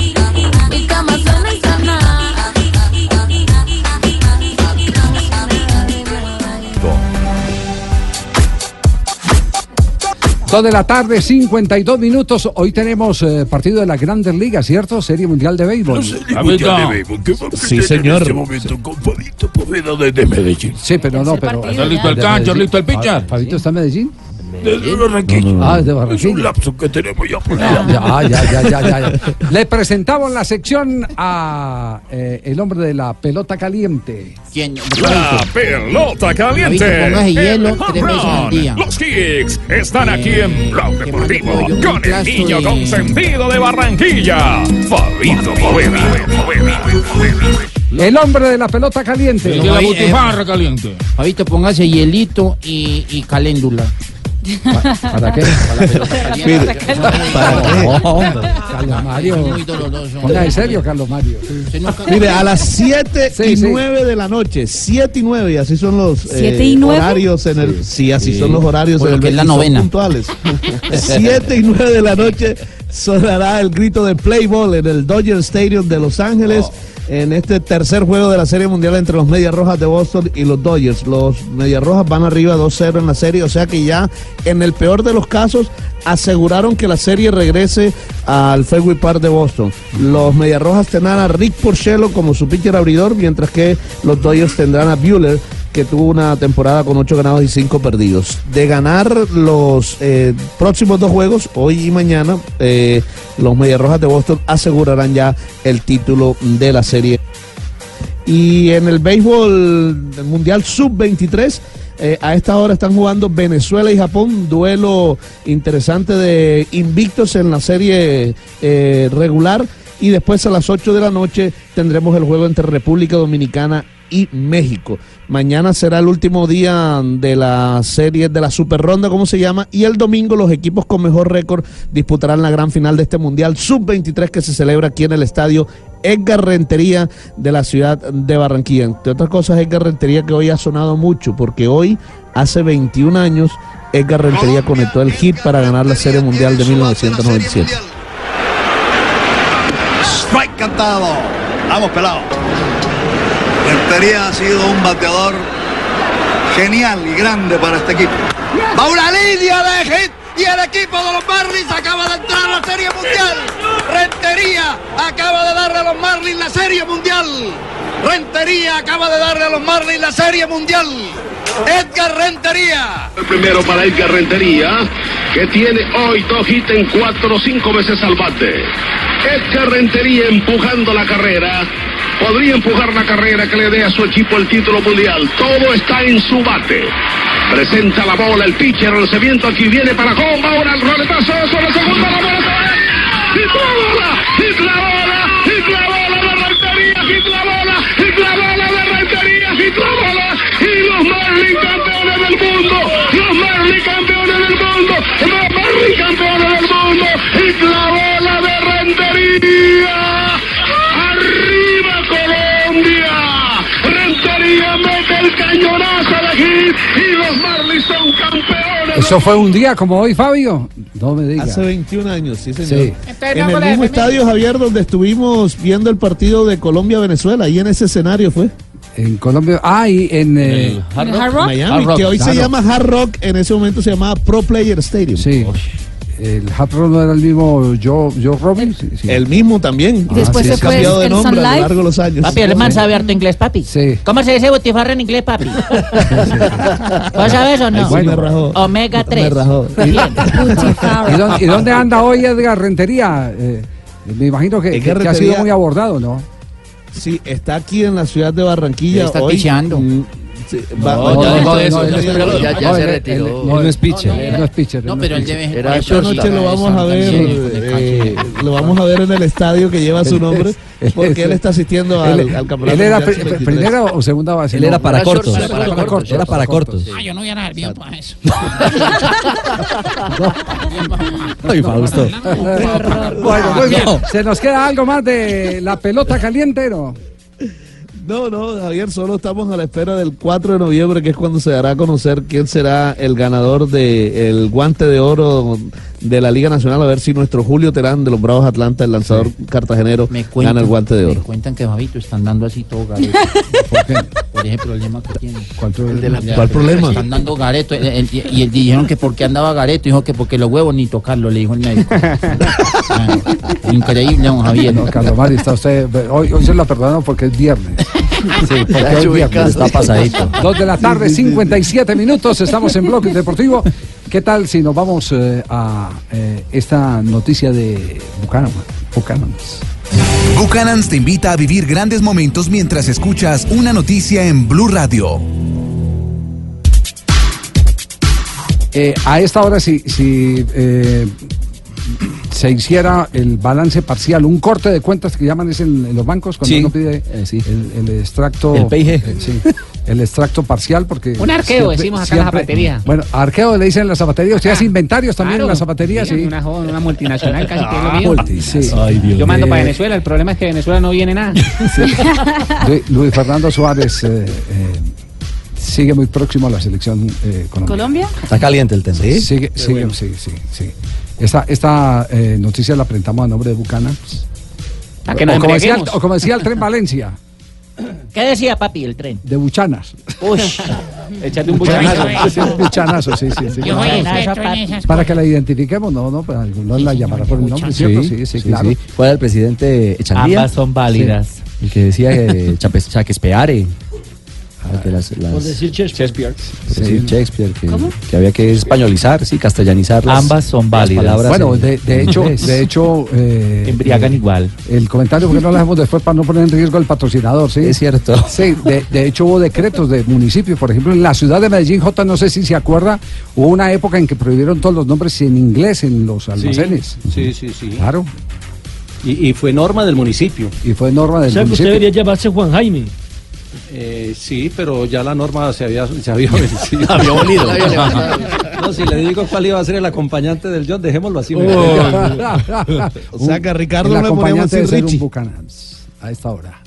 Dos de la tarde, 52 minutos. Hoy tenemos eh, partido de la Grandes Ligas, ¿cierto? Serie Mundial de Béisbol. Mundial de Béisbol. Sí, señor. En este momento con Fabito Poveda desde Medellín. Sí, pero no, pero. Está listo el cancho, listo el pitcher. ¿Fabito está en Medellín? Desde Barranquilla. Ah, de Barranquilla. Es un lapso que tenemos ya por Ya, ya, ya, ya, ya, ya. Le presentamos la sección a eh, el hombre de la pelota caliente. ¿Quién? La pelota caliente. Hielo, El tres veces al día. Los Kicks están aquí en Blog Deportivo con el niño de- consentido de Barranquilla, Fabito Poveda. El hombre de la pelota caliente. Pero, Fabi- eh, caliente. Fabito, póngase hielito y, y caléndula. ¿Para qué? ¿para qué? No, Carlos Mario. Ponga en serio, Carlos Mario. Mire, a las 7 Sí, y sí. 9 de la noche, 7 y 9, y así son los eh, ¿Siete y nueve? horarios en el. Sí, así Sí. son los horarios en el que es la novena. puntuales. 7 y 9 de la noche sonará el grito de Play Ball en el Dodger Stadium de Los Ángeles. En este tercer juego de la Serie Mundial entre los Medias Rojas de Boston y los Dodgers. Los Medias Rojas van arriba 2-0 en la serie, o sea que ya en el peor de los casos aseguraron que la serie regrese al Fenway Park de Boston. Los Medias Rojas tendrán a Rick Porcello como su pitcher abridor, mientras que los Dodgers tendrán a Bueller que tuvo una temporada con 8 ganados y 5 perdidos. De ganar los eh, próximos dos juegos, hoy y mañana, eh, los Medias Rojas de Boston asegurarán ya el título de la serie. Y en el béisbol del Mundial Sub-23, eh, a esta hora están jugando Venezuela y Japón, duelo interesante de invictos en la serie eh, regular. Y después a las 8 de la noche tendremos el juego entre República Dominicana y México. Mañana será el último día de la serie de la Super Ronda, como se llama, y el domingo los equipos con mejor récord disputarán la gran final de este Mundial Sub-23 que se celebra aquí en el estadio Edgar Rentería de la ciudad de Barranquilla. Entre otras cosas, Edgar Rentería que hoy ha sonado mucho, porque hoy, hace 21 años, Edgar Rentería conectó el hit para ganar la Serie Mundial de 1997. Strike cantado. Vamos, pelado. Rentería ha sido un bateador genial y grande para este equipo. Va una línea de hit y el equipo de los Marlins acaba de entrar a la Serie Mundial. Rentería acaba de darle a los Marlins la Serie Mundial. Rentería acaba de darle a los Marlins la Serie Mundial. Edgar Rentería. El primero para Edgar Rentería, que tiene hoy dos hits en cuatro o cinco veces al bate. Edgar Rentería empujando la carrera. Podría empujar la carrera que le dé a su equipo el título mundial. Todo está en su bate. Presenta la bola el pitcher, el lanzamiento aquí viene para Comba, ahora el roletazo sobre segunda, la bola se va. ¡Hit la bola! ¡Hit la bola! ¡Hit la bola de Rentería! ¡Hit la bola! ¡Hit la bola! ¡Hit la bola! ¡Y los Marlins campeones del mundo! ¡Los Marlins campeones del mundo! ¡Los Marlins campeones del mundo! ¡Hit la de Rentería! Cañonazo de hit y los Marlins son campeones. ¿Eso fue un día como hoy, Fabio? No me digas. Hace 21 años, sí, señor. Sí. En el mismo estadio, Javier, donde estuvimos viendo el partido de Colombia-Venezuela, ahí en ese escenario fue. En Colombia. Ah, y en. eh, Hard Rock? Miami, Hard Rock, que hoy se llama Hard Rock, en ese momento se llamaba Pro Player Stadium. Sí. El Hard Rock no era el mismo Joe, Joe Robin. Sí, sí. El mismo también. Y después Sí, se ha fue cambiado de nombre a lo largo de los años. Papi, el man sabe harto inglés, papi. Sí. ¿Cómo se dice botifarra en inglés, papi? ¿Vos sabes o no? Me rajó. Omega 3. Me rajó. ¿Y, ¿Y dónde, y dónde anda hoy Edgar Rentería? Eh, me imagino que, que- ha sido muy abordado, ¿no? Sí, está aquí en la ciudad de Barranquilla. Está hoy, picheando. Mm, ya se retiró. no es pitcher, No, es pitcher. no, pero él debe- Esta noche lo vamos a ver, eh, lo vamos a ver en el estadio que lleva su nombre, porque él está asistiendo al, campeonato. ¿Él era mundial pri- sub-23. primera o segunda base? Él era No, para cortos. Era para cortos. Era para cortos. Ah, yo no voy a dar bien para eso. Ay, Fausto. Bueno, muy bien. ¿Se nos queda algo más de la pelota caliente, no? No, no, Javier, solo estamos a la espera del 4 de noviembre, que es cuando se dará a conocer quién será el ganador del guante de oro de la Liga Nacional, a ver si nuestro Julio Terán de los Bravos Atlanta, el lanzador cartagenero, gana el guante de oro. Me cuentan que Fabito están dando así todo gareto. Por ese problema que tiene. ¿Cuál problema? ¿Cuál problema? Están dando gareto. el- el- y el, dijeron que por qué andaba gareto. Dijo que porque los huevos ni tocarlo, le dijo el médico. Ah, Increíble, don Javier. No, Carlos Mario, está usted. Hoy, hoy se lo perdonamos porque es viernes. Sí, porque Está hoy viernes. Está pasadito. Dos de la tarde, 57 minutos. Estamos en Bloque Deportivo. ¿Qué tal si nos vamos eh, a eh, esta noticia de Buchanan? Buchanans. Buchanans te invita a vivir grandes momentos mientras escuchas una noticia en Blue Radio. Eh, a esta hora, si, si eh, se hiciera el balance parcial, un corte de cuentas que llaman es en, en los bancos, cuando Sí, uno pide eh, sí. el, el extracto. El PIG. eh, sí, el extracto parcial, porque. Un arqueo, decimos acá en la zapatería. Bueno, arqueo le dicen en la zapatería. ¿Usted hace inventarios también en Claro. la zapatería? Sí. Una, joven, una multinacional casi que es lo mío. Multi, sí. Yo mando para Venezuela, el problema es que de Venezuela no viene nada. Lu- Luis Fernando Suárez eh, eh, sigue muy próximo a la selección eh, colombiana. ¿Colombia? Está caliente el tema. Sí, sigue, sigue, sí, sí, sí. Esta, esta eh, noticia la presentamos a nombre de Buchanan. A que nos o, como decía, el- embriaguemos. o como decía el tren Valencia, ¿Qué decía papi el tren? de Buchanas. Uy, échate un Buchanazo, buchanazo. sí, un buchanazo, sí, sí, sí. Yo Para que la identifiquemos, no, no, pues algunos la llamará por el nombre, ¿cierto? Sí, sí, claro. ¿Cuál era el presidente Echandía? Ambas son válidas. Sí. El que decía que Chapes- Chaquespeare. Ah, que las- las- Por decir Shakespeare. decir Shakespeare, que, que había que españolizar, sí, castellanizar. las- Ambas son válidas. palabras Bueno, en- de, hecho, de hecho, eh, Embriagan eh, igual. El comentario porque no lo dejamos después para no poner en riesgo el patrocinador, ¿sí? Es cierto. Sí, de, de hecho hubo decretos de municipios, por ejemplo, en la ciudad de Medellín, J, no sé si se acuerda, hubo una época en que prohibieron todos los nombres en inglés en los almacenes. Sí, sí, sí. Claro, Y, y fue norma del municipio. y fue norma O del sea que usted municipio. debería llamarse Juan Jaime. Eh, sí, pero ya la norma se había, se había vencido. Había abolido. no, si le digo cuál iba a ser el acompañante del John, dejémoslo así. Oh. O sea que a Ricardo el no le ponemos acompañante de ser un a esta hora.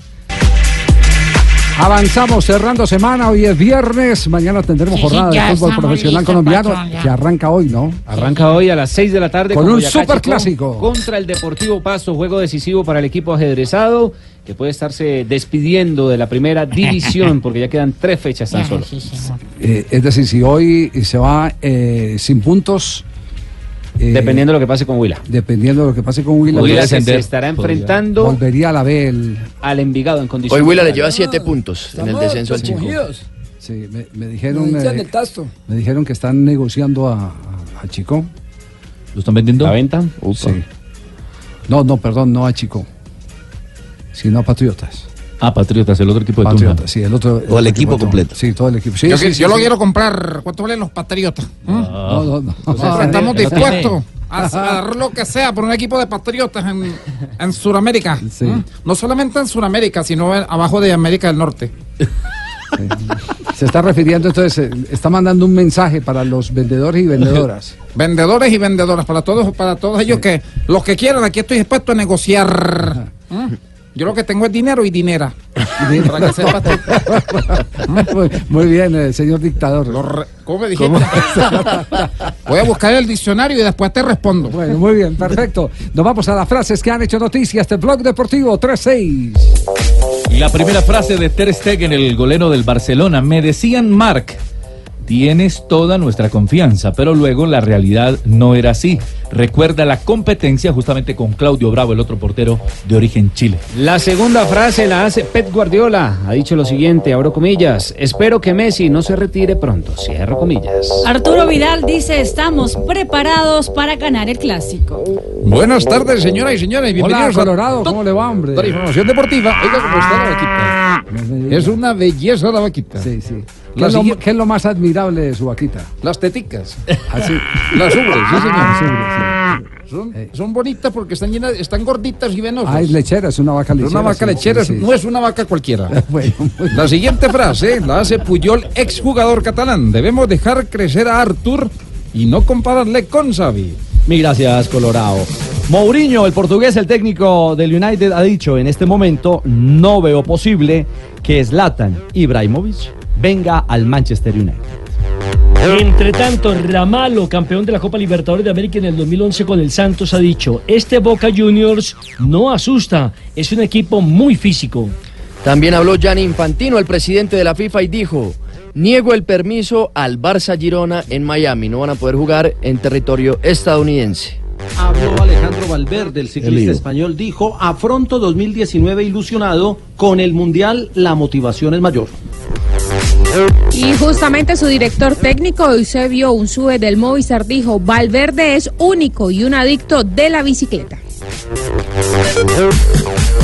Avanzamos cerrando semana, hoy es viernes, mañana tendremos Sí, sí, jornada ya de fútbol profesional listos, colombiano patrón, que arranca hoy, ¿no? Arranca hoy a las 6 de la tarde Con un Boyacá superclásico. Contra el Deportivo Pasto, juego decisivo para el equipo ajedrezado que puede estarse despidiendo de la primera división porque ya quedan tres fechas tan solo. Eh, es decir, si hoy se va eh, sin puntos. Eh, Dependiendo de lo que pase con Huila. Dependiendo de lo que pase con Huila. Huila pues, se estará enfrentando Volvería a la B el. al Envigado en condiciones. Hoy Huila le lleva 7 puntos en el descenso al Chico. Sí, me, me dijeron. No eh, me dijeron que están negociando a, a- a Chico. ¿Lo están vendiendo? ¿La venta? Sí. No, no, perdón, no a Chico. Sino a Patriotas. Ah, Patriotas, el otro equipo de Tunja. Patriotas, sí, el otro. O el equipo completo. Sí, todo el equipo. Sí, yo sí, que- sí, yo lo sí. quiero comprar. ¿Cuánto valen los patriotas? ¿Mm? No, no, no. Estamos dispuestos a hacer lo que sea por un equipo de patriotas en, en Sudamérica. Sí. ¿Mm? No solamente en Sudamérica, sino en- abajo de América del Norte. Se está refiriendo entonces, eh, está mandando un mensaje para los vendedores y vendedoras. Vendedores y vendedoras, para todos, para todos ellos que los que quieran, aquí estoy dispuesto a negociar. Yo lo que tengo es dinero y dinera. Para que sepas tú. muy, muy bien, eh, señor dictador. Lo re- ¿Cómo me dijiste? Voy a buscar el diccionario y después te respondo. Bueno, muy bien, perfecto. Nos vamos a las frases que han hecho noticias de Blog Deportivo 36. Y la primera frase de Ter Stegen, el golero del Barcelona, me decían Marc, tienes toda nuestra confianza, pero luego la realidad no era así. Recuerda la competencia justamente con Claudio Bravo, el otro portero de origen Chile. La segunda frase la hace Pep Guardiola. Ha dicho lo siguiente, abro comillas. Espero que Messi no se retire pronto. Cierro comillas. Arturo Vidal dice, estamos preparados para ganar el clásico. Buenas tardes, señoras y señores. Bienvenidos Hola, Colorado, ¿cómo le va, hombre? a la información deportiva. Oiga, ¿cómo está la vaquita? Es una belleza la vaquita. Sí, sí. ¿Qué es, lo, siguiente- qué es lo más admirable de su vaquita? Las teticas. Así. Las ubres, sí, señor. Ah, Son, son bonitas porque están llenas, están gorditas y venosas. Ah, es lechera, es una vaca Es lechera. una vaca sí, lechera, sí, sí. no es una vaca cualquiera. Bueno, La siguiente frase la hace Puyol, exjugador catalán. Debemos dejar crecer a Artur y no compararle con Xavi. Mil gracias, Colorado. Mourinho, el portugués, el técnico del United, ha dicho en este momento no veo posible que Zlatan Ibrahimovic venga al Manchester United. Entre tanto, Ramalo, campeón de la Copa Libertadores de América en el 2011 con el Santos, ha dicho, este Boca Juniors no asusta, es un equipo muy físico. También habló Gianni Infantino, el presidente de la FIFA, y dijo, niego el permiso al Barça Girona en Miami. No van a poder jugar en territorio estadounidense. Habló Alejandro Valverde, el ciclista español, dijo, afronto 2019 ilusionado, con el Mundial la motivación es mayor. Y justamente su director técnico, Eusebio Unsue del Movistar, dijo, Valverde es único y un adicto de la bicicleta.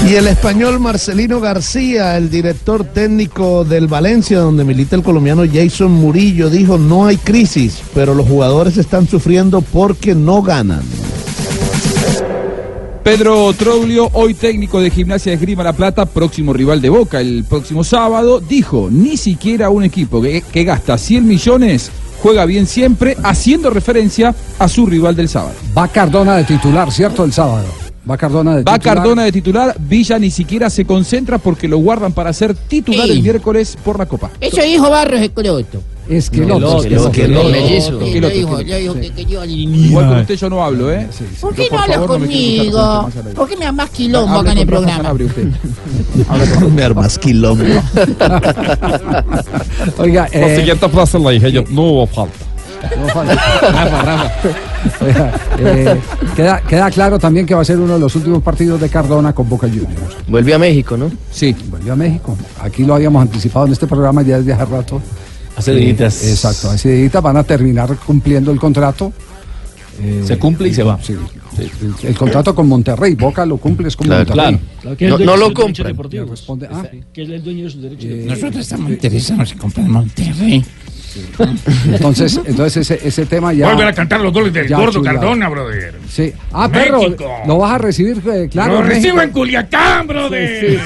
Y el español Marcelino García, el director técnico del Valencia, donde milita el colombiano Jason Murillo, dijo, no hay crisis, pero los jugadores están sufriendo porque no ganan. Pedro Troglio, hoy técnico de Gimnasia de Esgrima La Plata, próximo rival de Boca el próximo sábado, dijo, ni siquiera un equipo que, que gasta 100 millones juega bien siempre, haciendo referencia a su rival del sábado. Va Cardona de titular, ¿cierto? El sábado. Va Cardona de Va titular. Cardona de titular, Villa ni siquiera se concentra porque lo guardan para ser titular Ey. el miércoles por la Copa. Eso dijo Barros Escroto. Es que No, no, es que no, que no, mellizo. Sí, Que lo no, dijo, que lo dijo sí. que, que yo Igual con usted yo no hablo, ¿eh? ¿Por qué no hablas conmigo? ¿Por qué me amas quilombo acá en el programa? Usted. Me armas quilombo. Oiga, La eh, siguiente frase la dije yo, no hubo falta. no falta. Rafa, Rafa. Oiga, eh, queda, queda claro también que va a ser uno de los últimos partidos de Cardona con Boca Juniors. Vuelve a México, ¿no? Sí. Vuelve a México. Aquí lo habíamos anticipado en este programa ya desde hace rato. Hace Eh, días. Exacto, hace días van a terminar cumpliendo el contrato. Eh, Se cumple y se va. sí, El, el contrato con Monterrey, Boca lo cumple es con Claro, Monterrey. claro. No- no lo. Responde, ah, Que es el dueño de sus derechos Eh, deportivos. Nosotros estamos interesados en comprar Monterrey. Entonces, entonces ese, ese tema ya. Vuelven a cantar los goles del ya gordo. Cardona, brother. Sí. Ah, perro, México. lo vas a recibir, eh, claro. Lo en recibo en. Culiacán, brother.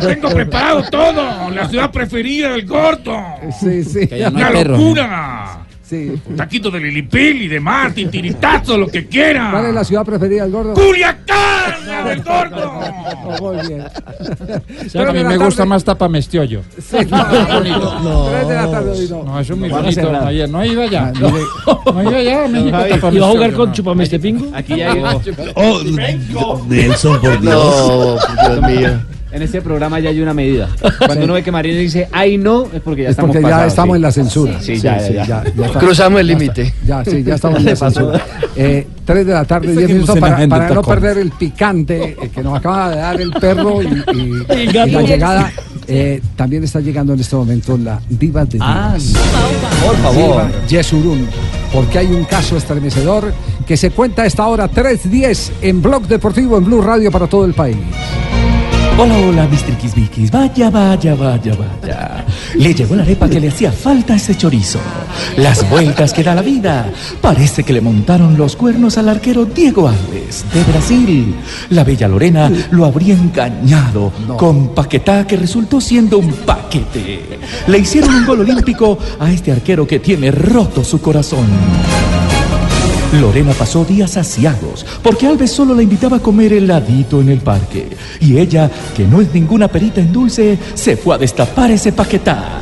Tengo preparado todo. La ciudad preferida del gordo. Sí, sí. Una locura. Sí. Taquito de Lilipil y demás, tintiritazo, lo que quiera. ¿Cuál es la ciudad preferida del gordo? ¡Culiacán! la del gordo! Muy bien. A mí me gusta más tapa mestiollo. Sí, no, No. Tres de la tarde, hoy no. No, es muy Van a bonito. Ayer no he ido allá. No he ido allá a México. Javi, tapa ¿Y va a jugar con no. Chupamestepingo? Aquí ya llegó. Oh, Nelson, por Dios. No, Dios mío. En este programa ya hay una medida. Cuando uno ve que Marina dice, ay no, es porque ya Es estamos porque ya pasados, estamos sí. en la censura. Sí, ya, ya, ya. Cruzamos el límite. Ya, sí, ya estamos en la censura. Eh, tres de la tarde, Esa diez que minutos para, no perder el picante eh, que nos acaba de dar el perro y, la llegada. Eh, también está llegando en este momento la diva de Ah, divas. por favor. Diva Yesurún, porque hay un caso estremecedor que se cuenta a esta hora 3.10 en Blog Deportivo en Blue Radio para todo el país. Hola, hola, Mr. Kisbikis. Vaya, vaya, vaya, vaya. Le llegó la arepa que le hacía falta a ese chorizo. Las vueltas que da la vida. Parece que le montaron los cuernos al arquero Diego Alves, de Brasil. La bella Lorena lo habría engañado con Paquetá, que resultó siendo un paquete. Le hicieron un gol olímpico a este arquero que tiene roto su corazón. Lorena pasó días asiagos porque Alves solo la invitaba a comer heladito en el parque. Y ella, que no es ninguna perita en dulce, se fue a destapar ese paquetá.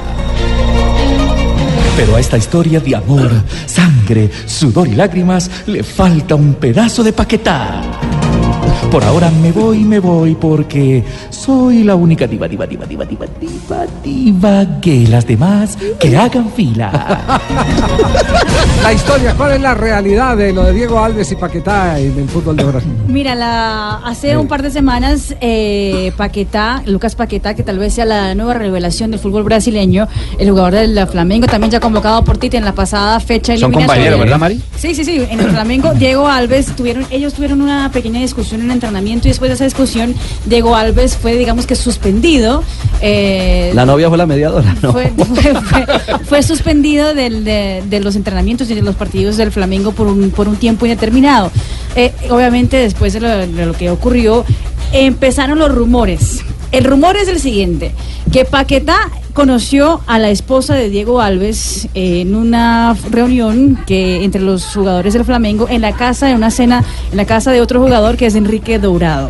Pero a esta historia de amor, sangre, sudor y lágrimas le falta un pedazo de paquetá. Por ahora me voy, me voy porque soy la única diva, diva, diva, diva, diva, diva, diva que las demás que hagan fila. La historia, ¿cuál es la realidad de lo de Diego Alves y Paquetá en el fútbol de Brasil? Mira, la, hace un par de semanas, eh, Paquetá, Lucas Paquetá, que tal vez sea la nueva revelación del fútbol brasileño, el jugador del Flamengo, también ya convocado por Tite en la pasada fecha Son compañeros, ¿verdad, Mari? Sí, sí, sí. En el Flamengo, Diego Alves, tuvieron, ellos tuvieron una pequeña discusión en entrenamiento y después de esa discusión, Diego Alves fue, digamos que, suspendido. eh, La novia fue la mediadora, ¿no? fue, fue- fue- fue suspendido del- de, de los entrenamientos y de los partidos del Flamengo por un, por un tiempo indeterminado. Eh, obviamente, después de lo, de lo que ocurrió, empezaron los rumores. El rumor es el siguiente, que Paquetá conoció a la esposa de Diego Alves en una reunión que entre los jugadores del Flamengo en la casa de una cena en la casa de otro jugador que es Enrique Dourado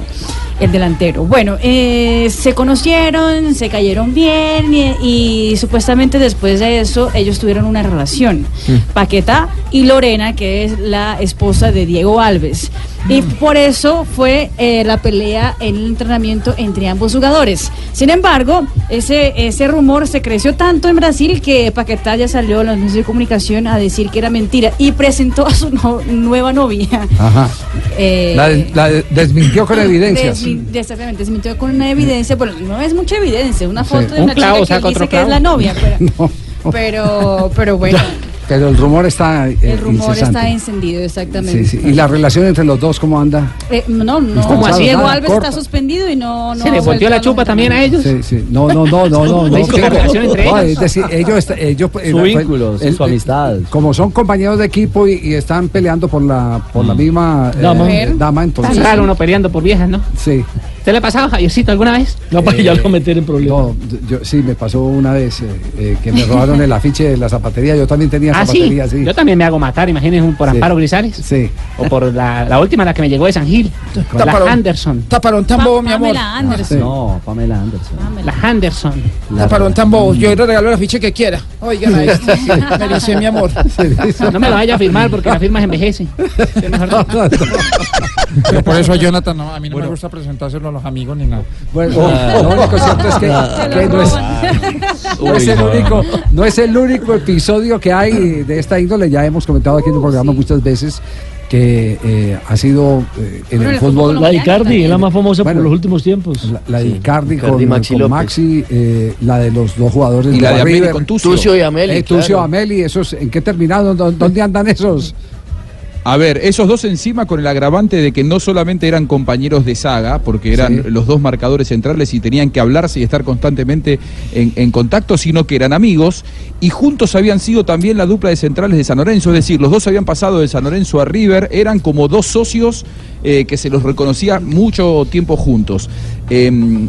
el delantero. Bueno, eh, se conocieron, se cayeron bien y, y supuestamente después de eso ellos tuvieron una relación. Paquetá y Lorena, que es la esposa de Diego Alves. Y por eso fue eh, la pelea en el entrenamiento entre ambos jugadores. Sin embargo, ese, ese rumor se creció tanto en Brasil que Paquetá ya salió a los medios de comunicación a decir que era mentira y presentó a su no- nueva novia. Ajá. Eh, La, la desmintió con evidencias. Exactamente, desmintió con una evidencia, bueno, no es mucha evidencia, una foto de Un una clavo, chica que dice que es la novia, pero, pero, pero bueno, Pero el rumor está eh, el rumor incesante. está encendido, exactamente. Sí, sí. ¿Y la relación entre los dos cómo anda? Eh, no, no, ¿Cómo así? Diego Nada, Alves corta. está suspendido y no, no ¿Se le volteó la chupa también a ellos? Sí, sí. No, no, no, no, no. ¿Le no, la relación entre No, ellos? Es decir, ellos, está- ellos eh, Su vínculo, su amistad. Como son compañeros de equipo y, y están peleando por la, por la misma eh, Dama. dama, entonces. Raro uno peleando por viejas, ¿no? Sí. ¿Te le ha pasado, Javiercito, alguna vez? No, para que ya lo meter en problemas. No, yo, sí, me pasó una vez eh, eh, que me robaron el afiche de la zapatería. Yo también tenía Ah, zapatería, sí. Yo también me hago matar, imagínense, un por Sí. Amparo Grisales. Sí. O por la, la última, la que me llegó de San Gil. La Taparón. Anderson. Taparón tan bobo, mi amor. Pamela Anderson. No, Pamela Anderson. La Anderson. Taparón tan bobo. Yo le regalo el afiche que quiera. Oigan a esto. Me dice mi amor. No me lo vaya a firmar porque la firma envejece. Sí, mejor no. Pero por eso, Jonathan, no, a mí no me gusta presentárselo a los amigos ni nada. Bueno, lo único cierto es que, que no, es, no es el único, no es el único episodio que hay de esta índole. Ya hemos comentado aquí en el programa muchas veces que eh, ha sido eh, en Bueno, el el fútbol. La de Icardi es la más famosa Bueno, por los últimos tiempos. La, la de Icardi con Maxi con. Maxi, eh, la de los dos jugadores Y la de Ameli River. con Tucio. Tucio y Ameli, Eh, Tucio claro. Ameli, esos, ¿en qué terminaron? ¿Dó- ¿Dónde andan esos? A ver, esos dos encima con el agravante de que no solamente eran compañeros de saga, porque eran Sí. los dos marcadores centrales y tenían que hablarse y estar constantemente en, en contacto, sino que eran amigos y juntos habían sido también la dupla de centrales de San Lorenzo, es decir, los dos habían pasado de San Lorenzo a River, eran como dos socios eh, que se los reconocía mucho tiempo juntos. Em,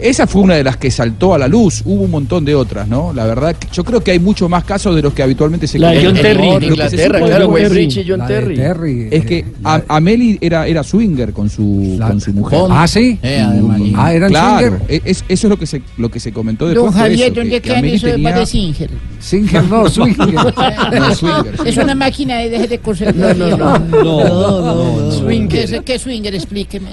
esa fue una de las que saltó a la luz. Hubo un montón de otras, ¿no? La verdad, que yo creo que hay mucho más casos de los que habitualmente se La de. John Terry. Que se Inglaterra, claro, Terry. Rich y John La de Terry. Terry. es que a- Ameli era, era swinger con su, con su mujer. Ah, sí. Eh, además. Ah, eran claro, swinger. e- es- eso es lo que se, lo que se comentó después. Don Javier, eso, que- ¿dónde que quedan eso de tenía- de Singer? Singer, no, swinger. No, swinger, Es swinger. una máquina de deje de coser. No, no, no. No, no, ¿Qué es, qué es swinger? Explíqueme.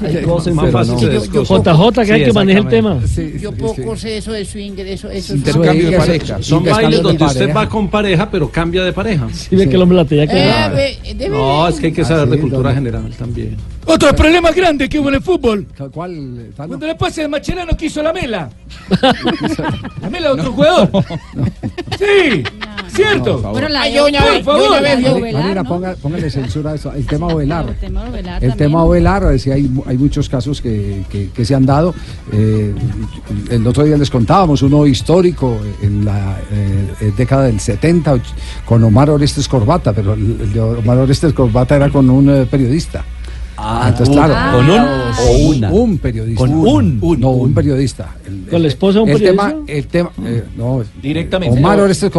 Más fácil. JJ, que hay Sí, que manejar el tema. Sí, Yo sí, poco sí. sé eso de swinger, eso, eso es Intercambio de pareja. Son bailes de donde usted va con pareja, pero cambia de pareja. Si ve que el hombre la tenía que Eh, No, es que hay que saber Ah, de sí, cultura general también. Otro problema grande que hubo en el fútbol. ¿Cuál? Tano? Cuando la pase de Macherano quiso la mela. La mela de otro jugador. Sí, cierto. Bueno, la yo una Por vez, yo favor. ¿no? ponga- póngale censura a eso. El tema Ovelar. El tema Ovelar El tema Ovelar, es hay, mu- hay muchos casos que, que- que se han dado. Eh, el otro día les contábamos uno histórico en la eh, década del 70 och- con Omar Orestes Corbata, pero el, el de Omar Orestes Corbata era con un eh, periodista. Ah, Entonces, un- claro, ¿Con un o una? Un periodista. Con un. no, un periodista. El- ¿Con la esposa de un el periodista? Tema, el tema, eh, no, Directamente. Omar Orestes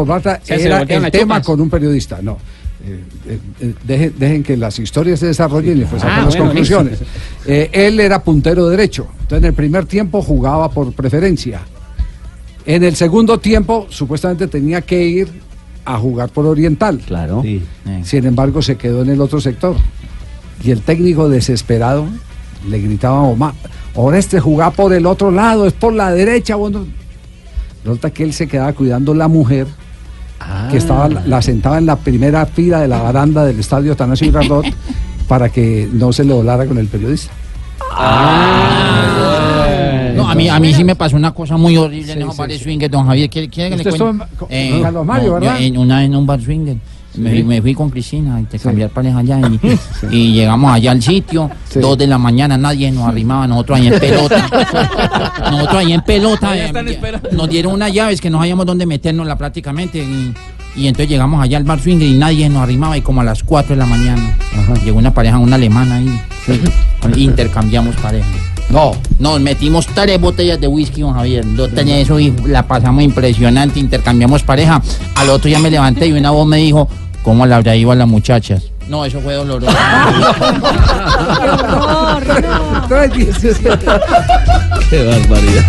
se era el tema chupas. con un periodista, no. Eh, eh, dejen, dejen que las historias se desarrollen y pues Ah, las bueno, conclusiones. Eh, él era puntero derecho, entonces en el primer tiempo jugaba por preferencia. En el segundo tiempo, supuestamente tenía que ir a jugar por Oriental. Claro. Sin embargo, se quedó en el otro sector. Y el técnico desesperado le gritaban a Omar, Oreste jugá por el otro lado, es por la derecha. Bueno, resulta que él se quedaba cuidando la mujer que estaba la sentaba en la primera fila de la baranda del estadio Tanasio Girardot para que no se le volara con el periodista. No, a mí, a mí sí me pasó una cosa muy horrible en esos bares swinger, don Javier. ¿Quiere, quiere que le cuente? estuvo en- con Carlos Mario, yo ¿verdad? en una vez en un bar swinger. Me, Sí. fui- me fui con Cristina a intercambiar pareja allá y, y llegamos allá al sitio, dos de la mañana, nadie nos arrimaba, nosotros ahí en pelota. nosotros ahí en pelota. eh, nos dieron unas llaves que no sabíamos dónde meternosla prácticamente. Y, y entonces llegamos allá al bar swinger y nadie nos arrimaba y como a las 4 de la mañana llegó una pareja, una alemana ahí. Intercambiamos pareja. No. Nos metimos tres botellas de whisky, don Javier. Dos tenía eso y la pasamos impresionante. Intercambiamos pareja. Al otro ya me levanté y una voz me dijo, ¿cómo le habrá ido a las muchachas? No, eso fue doloroso. Qué barbaridad.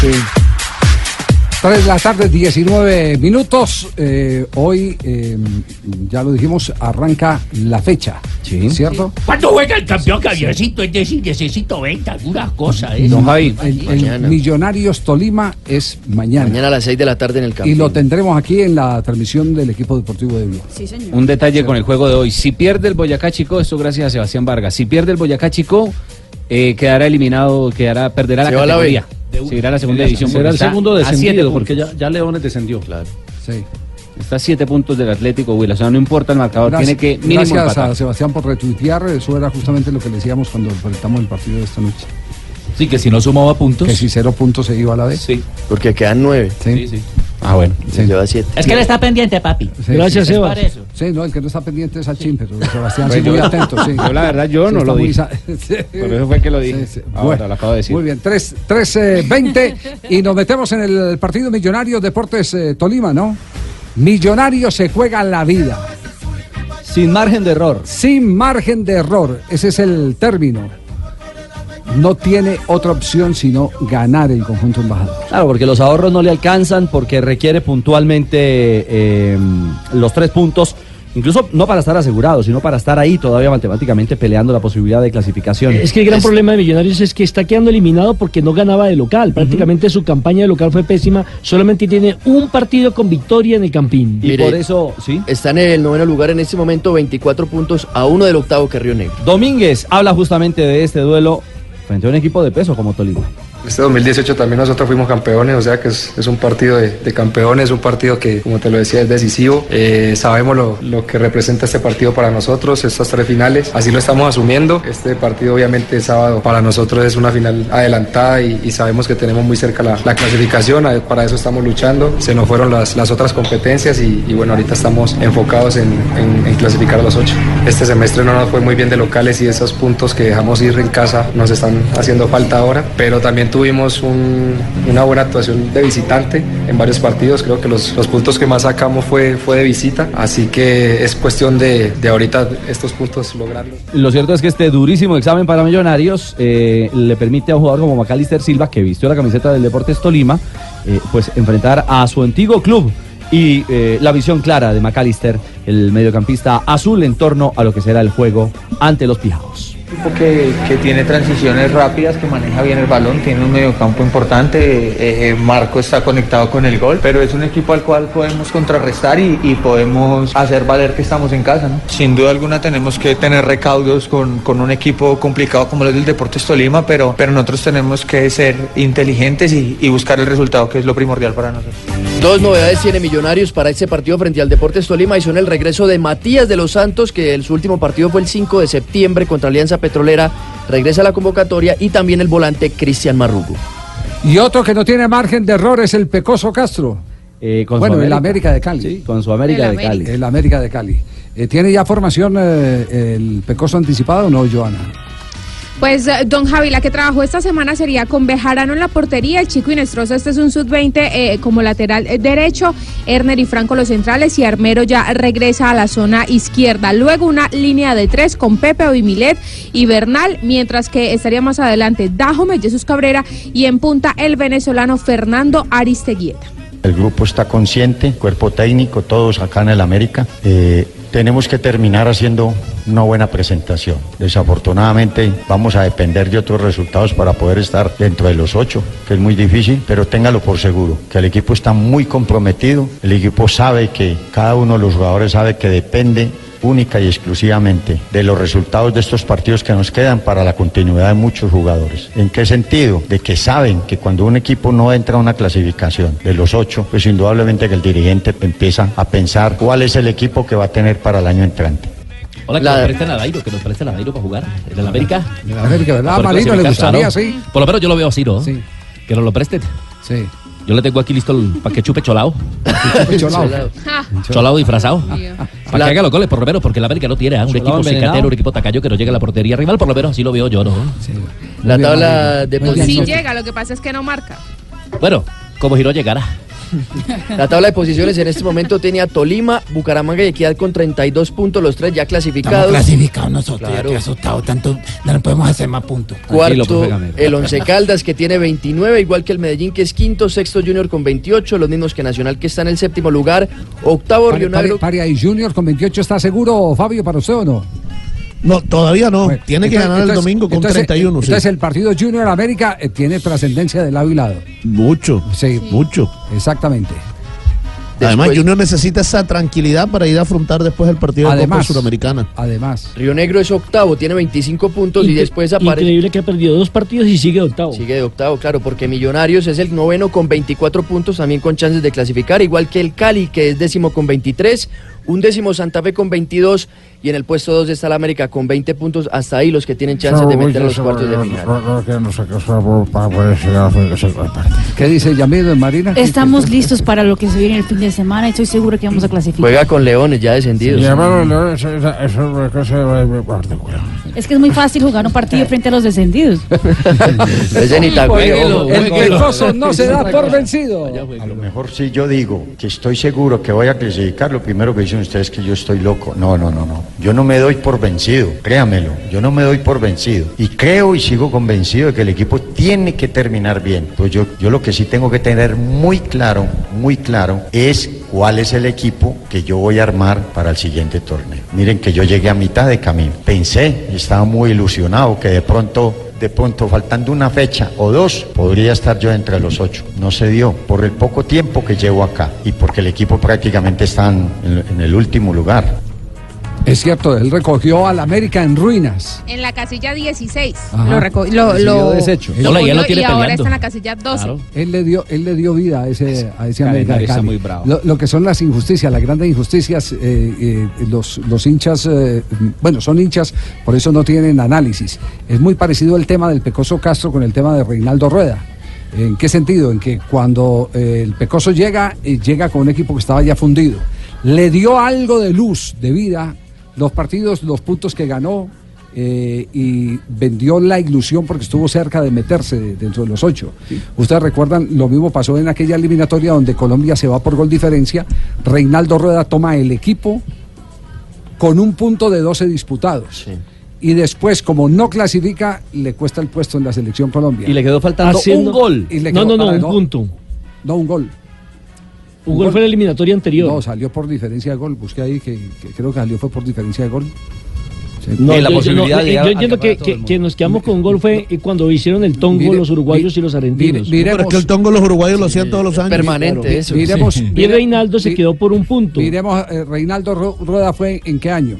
Sí. 3 de la tarde, 19 minutos. Eh, hoy, eh, ya lo dijimos, arranca la fecha. ¿Cierto? ¿Cuándo juega el campeón Javiercito? Es decir, necesito venta, algunas cosas. ¿eh? Don Javi, el, el Millonarios Tolima es mañana. Mañana a las 6 de la tarde en el campo. Y lo tendremos aquí en la transmisión del equipo deportivo de Blue. Sí, señor. Un detalle con el juego de hoy. Si pierde el Boyacá Chico, esto gracias a Sebastián Vargas. Si pierde el Boyacá Chico, eh, quedará eliminado, quedará, perderá la Se va a la B. categoría. Seguirá la segunda división. Será el segundo descendido, porque ya, ya Leones descendió. Claro. Sí. Está a siete puntos del Atlético Huila. O sea, no importa el marcador, Gracias, tiene que mínimo gracias empatar. a Sebastián por retuitear. Eso era justamente lo que le decíamos cuando enfrentamos el partido de esta noche. Sí, que si no sumaba puntos. Que si cero puntos se iba a la vez. Sí. Porque quedan 9. Sí, sí. Ah, bueno. Se lleva 7. Es que él está pendiente, papi. Sí, Gracias, sí. Sebas. Eso. Sí, no, el que no está pendiente es al chin, pero Sebastián sí Bueno, muy atento. Sí. yo la verdad, yo Sí, no lo dije. sa- Sí. Por eso fue que lo dije. Sí, sí. Ahora Bueno, lo acabo de decir. Muy bien, 3, 3 eh, 20 y nos metemos en el partido Millonario Deportes eh, Tolima, ¿no? Millonario se juega la vida. Sin margen de error. Sin margen de error, ese es el término. No tiene otra opción sino ganar el conjunto embajador. Claro, porque los ahorros no le alcanzan, porque requiere puntualmente eh, los tres puntos, incluso no para estar asegurado, sino para estar ahí todavía matemáticamente peleando la posibilidad de clasificación. Es que el gran problema de Millonarios es que está quedando eliminado porque no ganaba de local. Prácticamente su campaña de local fue pésima. Solamente tiene un partido con victoria en el Campín. Mire, Está en el noveno lugar en este momento, 24 puntos a uno del octavo que Río Negro. Domínguez habla justamente de este duelo frente a un equipo de peso como Tolima. Este 2018 también nosotros fuimos campeones, o sea que es, un partido de, campeones, un partido que, como te lo decía, es decisivo. Eh, sabemos lo, que representa este partido para nosotros, estas tres finales, así lo estamos asumiendo. Este partido obviamente sábado para nosotros es una final adelantada y, sabemos que tenemos muy cerca la, la clasificación, para eso estamos luchando. Se nos fueron las, otras competencias y, bueno, ahorita estamos enfocados en, en- en clasificar a los ocho. Este semestre no nos fue muy bien de locales y esos puntos que dejamos ir en casa nos están haciendo falta ahora, pero también tuvimos un- una buena actuación de visitante en varios partidos. Creo que los, puntos que más sacamos fue, fue de visita, así que es cuestión de, ahorita estos puntos lograrlos. Lo cierto es que este durísimo examen para Millonarios eh, le permite a un jugador como Macalister Silva, que vistió la camiseta del Deportes Tolima, eh, pues enfrentar a su antiguo club. Y eh, la visión clara de Macalister, el mediocampista azul, en torno a lo que será el juego ante los Pijaos. Equipo que, que tiene transiciones rápidas, que maneja bien el balón, tiene un mediocampo importante, eh, eh, Marco está conectado con el gol, pero es un equipo al cual podemos contrarrestar y, podemos hacer valer que estamos en casa. Sin duda alguna tenemos que tener recaudos con, con un equipo complicado como el del Deportes Tolima, pero, pero nosotros tenemos que ser inteligentes y, y buscar el resultado, que es lo primordial para nosotros. Dos novedades tiene Millonarios para este partido frente al Deportes Tolima y son el regreso de Matías de los Santos, que el, su último partido fue el 5 de septiembre contra Alianza Petrolera, regresa a la convocatoria y también el volante Cristian Marrugo. Y otro que no tiene margen de error es el Pecoso Castro. Eh, con bueno, su el América. América de Cali. Sí, con su América El de Cali. El América de Cali. Eh, ¿Tiene ya formación eh, el Pecoso anticipado o no, Joana? Pues eh, don Javi, la que trabajó esta semana sería con Bejarano en la portería, el chico Inestrosa, este es un sub-20 eh, como lateral eh, derecho, Erner y Franco los centrales y Armero ya regresa a la zona izquierda. Luego una línea de tres con Pepe Oimilet y Bernal, mientras que estaría más adelante Dajome, Jesús Cabrera y en punta el venezolano Fernando Aristeguieta. El grupo está consciente, cuerpo técnico, todos acá en el América. Eh, tenemos que terminar haciendo una buena presentación. Desafortunadamente vamos a depender de otros resultados para poder estar dentro de los ocho, que es muy difícil, pero téngalo por seguro, que el equipo está muy comprometido, el equipo sabe que cada uno de los jugadores sabe que depende única y exclusivamente de los resultados de estos partidos que nos quedan para la continuidad de muchos jugadores. ¿En qué sentido? De que saben que cuando un equipo no entra a una clasificación de los ocho, pues indudablemente que el dirigente empieza a pensar cuál es el equipo que va a tener para el año entrante. Hola, que nos presten a Dairo, que nos presten a Dairo para jugar. En el América. En el América, ¿verdad? Por Marino le gustaría, sí. Por lo menos yo lo veo así, ¿no? Sí. Que nos lo presten. Sí. Yo le tengo aquí listo el, para que chupe cholao. chupe cholao. Cholao disfrazado. Para que haga los goles, por lo menos, porque el América no tiene un Cholao equipo cicatero, un equipo tacayo que no llega a la portería rival, por lo menos así lo veo yo, ¿no? La tabla de Sí posiciones. llega, lo que pasa es que no marca. Bueno, como Giro llegará. La tabla de posiciones en este momento tiene a Tolima, Bucaramanga y Equidad con 32 puntos, los tres ya clasificados. Estamos clasificados nosotros, Claro. ya asustado tanto, no podemos hacer más puntos. Cuarto, el Once Caldas que tiene 29, igual que el Medellín que es quinto, sexto Junior con 28, los mismos que Nacional que está en el séptimo lugar, octavo Río Negro. Paria y Junior con 28 está seguro, Fabio, para usted o no? No, todavía no. Tiene que Entonces- ganar el entonces- domingo con entonces- 31. sí. Entonces el partido Junior América eh, tiene trascendencia de lado y lado. Mucho. Sí, mucho. Exactamente. Además, Después- Junior necesita esa tranquilidad para ir a afrontar después el partido de Copa. Suramericana. Además. Río Negro es octavo, tiene 25 puntos y después aparece. Increíble que ha perdido dos partidos y sigue de octavo. Sigue de octavo, claro, porque Millonarios es el noveno con 24 puntos, también con chances de clasificar, igual que el Cali, que es décimo con 23, un décimo Santa Fe con 22 y en el puesto 2 está la América con 20 puntos. Hasta ahí los que tienen chances de meter a los cuartos de final. ¿Qué dice Yamil Marina? Estamos listos para lo que se viene el fin de semana y estoy seguro que vamos a clasificar. Juega con Leones ya descendidos. Es que es muy fácil jugar un partido frente a los descendidos. El pecoso no se da por vencido. A lo mejor si yo digo que estoy seguro que voy a clasificar, lo primero que dicen ustedes es que yo estoy loco. No, no, no, no. Yo no me doy por vencido, créamelo. Yo no me doy por vencido. Y creo y sigo convencido de que el equipo tiene que terminar bien. Pues yo, yo lo que sí tengo que tener muy claro, muy claro, es cuál es el equipo que yo voy a armar para el siguiente torneo. Miren que yo llegué a mitad de camino. Pensé, estaba muy ilusionado que de pronto de pronto, faltando una fecha o dos, podría estar yo entre los ocho. No se dio por el poco tiempo que llevo acá y porque el equipo prácticamente está en, en el último lugar. Es cierto, él recogió al América en ruinas. En la casilla 16. Ajá. Lo, reco- lo, lo, desecho. lo Hola, ya lo cogió tiene y ahora está en la casilla 12. Él le dio, él le dio vida a ese, a ese América de está Cali. muy bravo. Lo, lo que son las injusticias, las grandes injusticias, eh, eh, los, los hinchas, eh, bueno, son hinchas, por eso no tienen análisis. Es muy parecido el tema del Pecoso Castro con el tema de Reinaldo Rueda. ¿En qué sentido? En que cuando eh, el Pecoso llega, eh, llega con un equipo que estaba ya fundido. Le dio algo de luz, de vida, los partidos, los puntos que ganó, eh, y vendió la ilusión porque estuvo cerca de meterse de- dentro de los ocho. Ustedes recuerdan, lo mismo pasó en aquella eliminatoria donde Colombia se va por gol diferencia. Reinaldo Rueda toma el equipo con un punto de 12 disputados. Y después, como no clasifica, le cuesta el puesto en la selección Colombia. Y le quedó faltando Haciendo- un gol. Y le No, quedó no, no, un punto. No, un gol. Un gol fue en la eliminatoria anterior. No, salió por diferencia de gol. Busqué ahí que, que creo que salió fue por diferencia de gol. Sí. No, Y la yo- yo posibilidad no, de eh, yo a entiendo que, nos quedamos con un gol fue eh, cuando hicieron el tongo Mire, los uruguayos y los argentinos. mire, miremos- Pero es que el tongo los uruguayos lo hacían todos los años. Permanente Claro, eso. Miremos, y mire- Reinaldo se quedó por un punto. Miremos, eh, Reinaldo Ru- Rueda fue en qué año?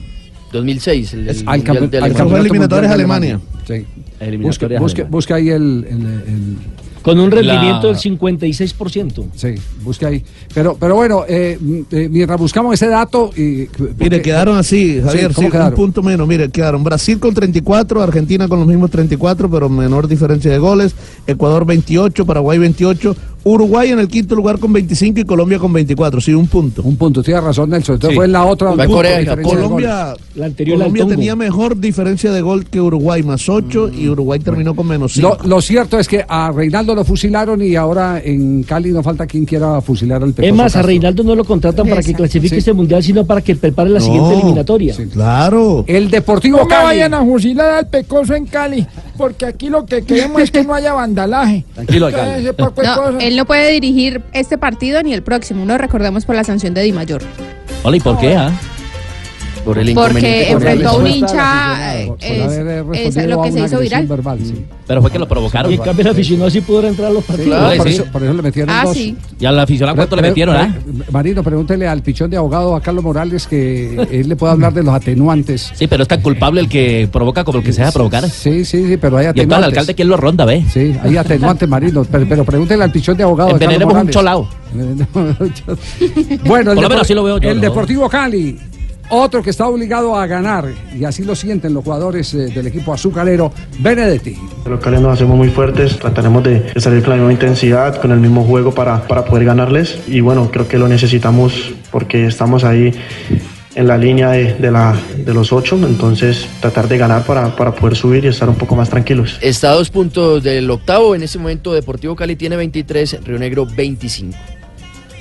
2006, el, el al campe- de al campeonato Fue eliminatorias Alemania. Sí. Eliminatorias busque ahí el, el- el- Con un rendimiento La- del 56%. Sí, busque ahí. Pero, pero bueno, eh, m- eh, mientras buscamos ese dato. Y, Mire, quedaron así, Javier, Sí, sí, ¿cómo un punto menos. Mire, quedaron Brasil con 34, Argentina con los mismos 34, pero menor diferencia de goles, Ecuador 28, Paraguay 28, Uruguay en el quinto lugar con 25 y Colombia con 24, sí, un punto. Un punto, tiene razón, Nelson. Entonces Sí. fue en la otra. Corea Colombia. La anterior Colombia tenía mejor diferencia de gol que Uruguay, más 8, y Uruguay terminó con menos 5. Lo, lo cierto es que a Reinaldo lo fusilaron y ahora en Cali no falta quien quiera fusilar al Es más, a. Reinaldo no lo contratan para que clasifique Sí. este mundial, sino para que prepare la siguiente eliminatoria. Sí. Claro. El Deportivo No vayan a fusilar al pecoso en Cali. porque aquí lo que queremos es que no haya vandalaje. Tranquilo, Entonces, él no puede dirigir este partido ni el próximo, no recordemos por la sanción de Di Mayor. Hola, ¿y por qué? ah? Por el Porque enfrentó a un hincha, eh, es, eh, lo a que se hizo viral. verbal, sí. Pero fue que lo provocaron. Y en cambio el aficionado sí pudo entrar a los partidos. Claro, por, sí. eso, por eso le metieron Ah, dos. sí. ¿Y al aficionado cuánto le metieron, pre- ah? Marino, pregúntele al pichón de abogado a Carlos Morales que él le puede hablar de los atenuantes. Sí, pero es tan culpable el que provoca como el que se deja provocar. Sí, sí, sí, pero hay Y entonces atenuantes. al alcalde, ¿quién lo ronda, ve? Sí, hay atenuantes, Marino. Pero, pero pregúntele al pichón de abogado. Envenenemos un cholao. Bueno, el, Por lo menos así lo veo yo, el ¿no? Deportivo Cali, otro que está obligado a ganar, y así lo sienten los jugadores eh, del equipo azucarero, Benedetti. Los locales nos hacemos muy fuertes, trataremos de, de salir con la misma intensidad, con el mismo juego para, para poder ganarles y bueno, creo que lo necesitamos porque estamos ahí en la línea de, de la, de los ocho, entonces tratar de ganar para, para poder subir y estar un poco más tranquilos. Está a dos puntos del octavo. En este momento Deportivo Cali tiene 23, Río Negro 25.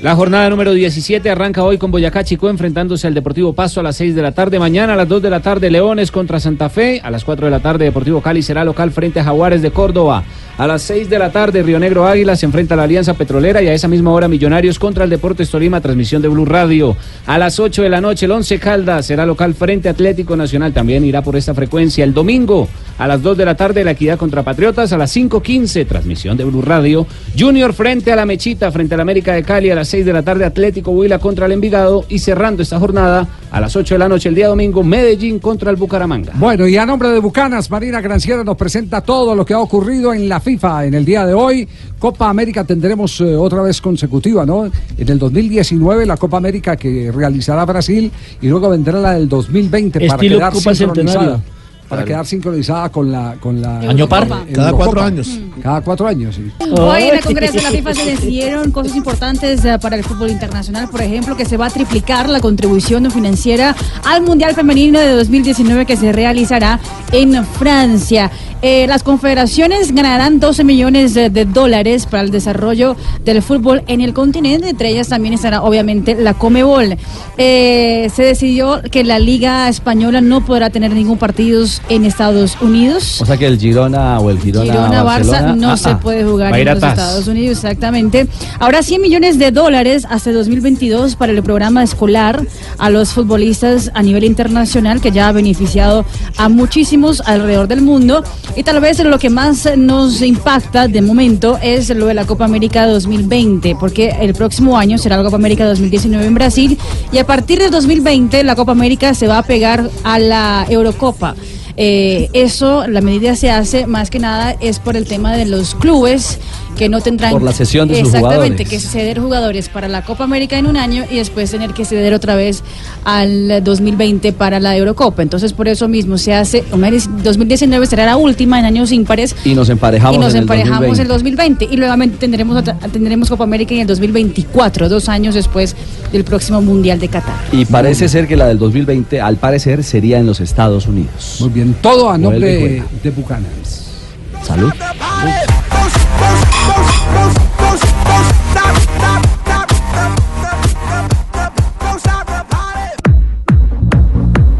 La jornada número 17 arranca hoy con Boyacá Chico enfrentándose al Deportivo Pasto a las 6 de la tarde. Mañana a las 2 de la tarde Leones contra Santa Fe. A las 4 de la tarde Deportivo Cali será local frente a Jaguares de Córdoba. A las 6 de la tarde Río Negro Águila se enfrenta a la Alianza Petrolera y a esa misma hora Millonarios contra el Deportes Tolima, transmisión de Blue Radio. A las 8 de la noche el 11 Caldas será local frente a Atlético Nacional. También irá por esta frecuencia el domingo a las 2 de la tarde la Equidad contra Patriotas. A las 5.15 transmisión de Blue Radio. Junior frente a la Mechita, frente a la América de Cali. A las 6 de la tarde Atlético Huila contra el Envigado. Y cerrando esta jornada a las 8 de la noche el día domingo Medellín contra el Bucaramanga. Bueno, y a nombre de Bucanas, Marina Granciera nos presenta todo lo que ha ocurrido en la FIFA en el día de hoy. Copa América tendremos eh, otra vez consecutiva, ¿no? En el 2019 la Copa América que realizará Brasil y luego vendrá la del 2020 para Estilo quedar Copa sincronizada. Centenario. Para quedar sincronizada con la con la Año par. Cada cuatro años. Cada cuatro años, sí. Hoy en el Congreso de la FIFA se decidieron cosas importantes eh, para el fútbol internacional, por ejemplo, que se va a triplicar la contribución financiera al Mundial Femenino de 2019 que se realizará en Francia. Eh, las confederaciones ganarán 12 millones de, de dólares para el desarrollo del fútbol en el continente, entre ellas también estará obviamente la Comebol. Eh, se decidió que la Liga Española no podrá tener ningún partido en Estados Unidos. O sea que el Girona o el Girona, Girona Barça no ah, se ah. puede jugar en los. Estados Unidos, exactamente. Ahora 100 millones de dólares hasta 2022 para el programa escolar a los futbolistas a nivel internacional que ya ha beneficiado a muchísimos alrededor del mundo. Y tal vez lo que más nos impacta de momento es lo de la Copa América 2020, porque el próximo año será la Copa América 2019 en Brasil y a partir de 2020 la Copa América se va a pegar a la Eurocopa. Eh, eso, la medida se hace más que nada es por el tema de los clubes que no tendrán Por la cesión de sus exactamente jugadores. que ceder jugadores para la Copa América en un año y después tener que ceder otra vez al 2020 para la Eurocopa. Entonces por eso mismo se hace 2019 será la última en años ímpares Y nos emparejamos y nos en el emparejamos 2020. el 2020 y nuevamente tendremos otra- tendremos Copa América en el 2024, dos años después del próximo Mundial de Qatar. Y parece ser que la del 2020, al parecer, sería en los Estados Unidos. Muy bien, todo a nombre de Bucanas. Salud.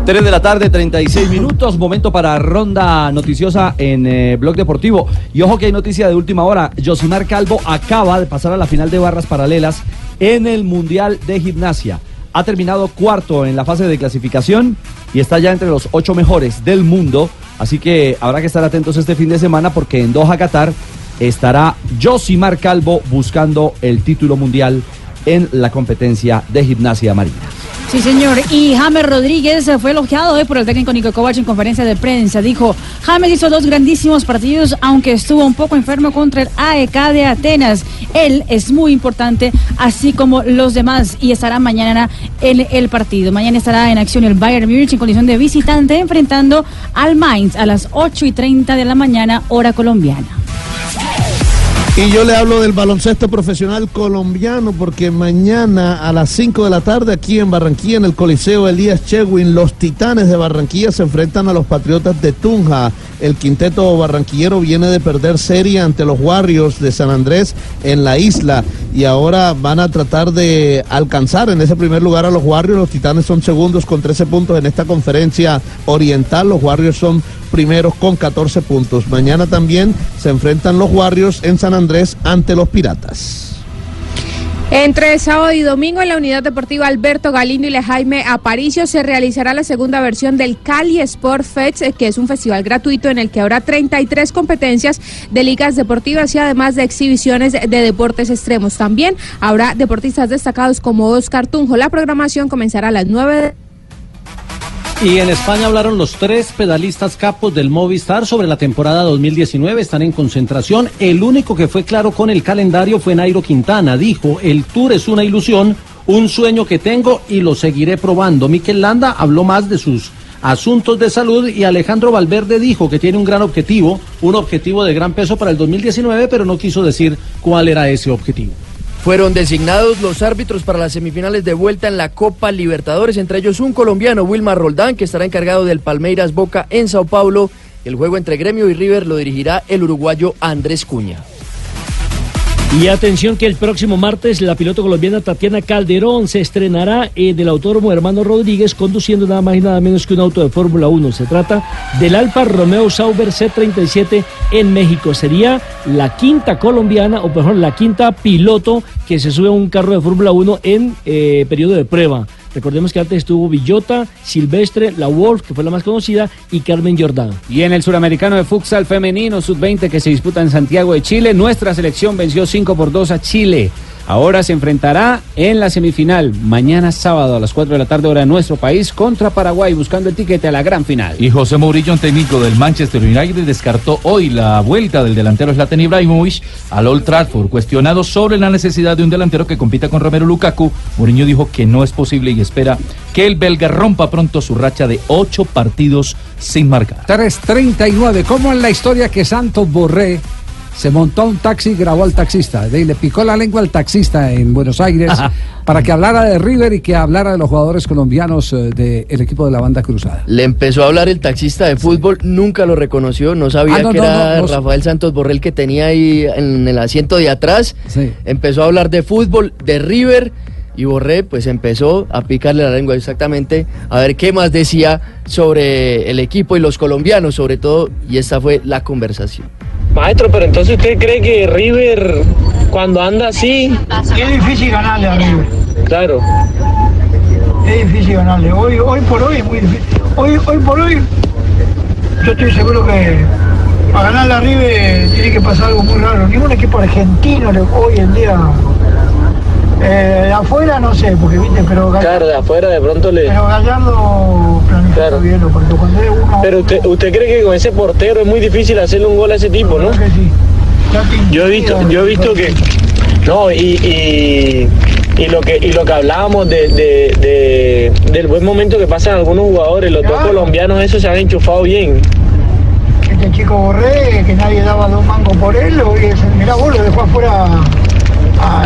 Tres de la tarde, 36 minutos, momento para ronda noticiosa en eh, Blog Deportivo. Y ojo que hay noticia de última hora. Josimar Calvo acaba de pasar a la final de barras paralelas en el Mundial de Gimnasia. Ha terminado cuarto en la fase de clasificación y está ya entre los ocho mejores del mundo. Así que habrá que estar atentos este fin de semana porque en Doha, Qatar, estará Josimar Calvo buscando el título mundial en la competencia de gimnasia marina. Sí, señor. Y James Rodríguez fue elogiado hoy por el técnico Nico Kovac en conferencia de prensa. Dijo, James hizo dos grandísimos partidos, aunque estuvo un poco enfermo contra el AEK de Atenas. Él es muy importante, así como los demás, y estará mañana en el partido. Mañana estará en acción el Bayern Múnich en condición de visitante, enfrentando al Mainz a las 8 y 30 de la mañana, hora colombiana. Y yo le hablo del baloncesto profesional colombiano porque mañana a las 5 de la tarde aquí en Barranquilla, en el Coliseo Elías Chewin, los Titanes de Barranquilla se enfrentan a los Patriotas de Tunja. El quinteto barranquillero viene de perder serie ante los Warriors de San Andrés en la isla y ahora van a tratar de alcanzar en ese primer lugar a los Warriors. Los Titanes son segundos con 13 puntos en esta conferencia oriental. Los Warriors son primeros con 14 puntos. Mañana también se enfrentan los Warriors en San Andrés ante los Piratas. Entre sábado y domingo en la unidad deportiva Alberto Galindo y Jaime Aparicio se realizará la segunda versión del Cali Sport Fest, eh, que es un festival gratuito en el que habrá 33 competencias de ligas deportivas y además de exhibiciones de deportes extremos. También habrá deportistas destacados como Oscar Tunjo. La programación comenzará a las 9 de y en España hablaron los tres pedalistas capos del Movistar sobre la temporada 2019. Están en concentración. El único que fue claro con el calendario fue Nairo Quintana. Dijo, el tour es una ilusión, un sueño que tengo y lo seguiré probando. Miquel Landa habló más de sus asuntos de salud y Alejandro Valverde dijo que tiene un gran objetivo, un objetivo de gran peso para el 2019, pero no quiso decir cuál era ese objetivo. Fueron designados los árbitros para las semifinales de vuelta en la Copa Libertadores, entre ellos un colombiano, Wilmar Roldán, que estará encargado del Palmeiras Boca en Sao Paulo. El juego entre Gremio y River lo dirigirá el uruguayo Andrés Cuña. Y atención que el próximo martes la piloto colombiana Tatiana Calderón se estrenará en el autódromo Hermano Rodríguez conduciendo nada más y nada menos que un auto de Fórmula 1. Se trata del Alfa Romeo Sauber C37 en México. Sería la quinta colombiana, o mejor, la quinta piloto que se sube a un carro de Fórmula 1 en eh, periodo de prueba. Recordemos que antes estuvo Villota, Silvestre, La Wolf, que fue la más conocida, y Carmen Jordán. Y en el suramericano de futsal femenino sub-20 que se disputa en Santiago de Chile, nuestra selección venció 5 por 2 a Chile. Ahora se enfrentará en la semifinal mañana sábado a las 4 de la tarde hora de nuestro país contra Paraguay buscando el tiquete a la gran final. Y José Mourinho, técnico del Manchester United, descartó hoy la vuelta del delantero Zlatan Ibrahimovic al Old Trafford. Cuestionado sobre la necesidad de un delantero que compita con Romero Lukaku, Mourinho dijo que no es posible y espera que el belga rompa pronto su racha de ocho partidos sin marcar. 3.39, como en la historia que Santos Borré se montó un taxi y grabó al taxista. le picó la lengua al taxista en Buenos Aires para que hablara de River y que hablara de los jugadores colombianos eh, del equipo de la banda cruzada. Le empezó a hablar el taxista de fútbol, nunca lo reconoció, no sabía ah, que era Rafael Santos Borrell que tenía ahí en el asiento de atrás. Empezó a hablar de fútbol, de River. Y Borré pues empezó a picarle la lengua exactamente a ver qué más decía sobre el equipo y los colombianos sobre todo y esta fue la conversación. Maestro, pero entonces usted cree que River cuando anda así... Es difícil ganarle a River. Claro. Es difícil ganarle. Hoy, hoy por hoy es muy difícil. Hoy, hoy por hoy yo estoy seguro que para ganarle a River tiene que pasar algo muy raro. Ningún equipo argentino hoy en día eh, afuera no sé, porque viste, pero Claro, de afuera de pronto le. Pero Gallardo claro. bien, porque cuando es uno. Pero usted, usted cree que con ese portero es muy difícil hacerle un gol a ese tipo, ¿no? Que sí. Yo he visto, yo he visto que. No, y, y, lo que y lo que hablábamos de, de, del buen momento que pasan algunos jugadores, los dos colombianos esos se han enchufado bien. Este chico Borré, que nadie daba dos mangos por él, mirá vos lo dejó afuera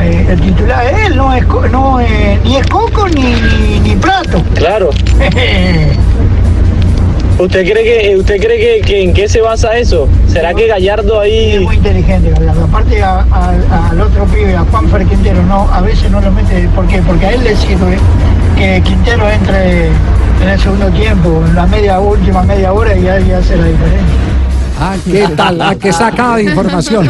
eh, el titular él no es, no, ni es coco ni, ni, plato. Claro. ¿Usted cree que usted cree que, en qué se basa eso? ¿Será que Gallardo ahí es muy inteligente Gallardo? Aparte al otro pibe, a Juan Quintero, no, a veces no lo mete, ¿por qué? Porque a él le sirve que Quintero entre en el segundo tiempo, en la media última media hora y ahí hace la diferencia. Ah, ¿qué tal? Ah, qué sacada de información.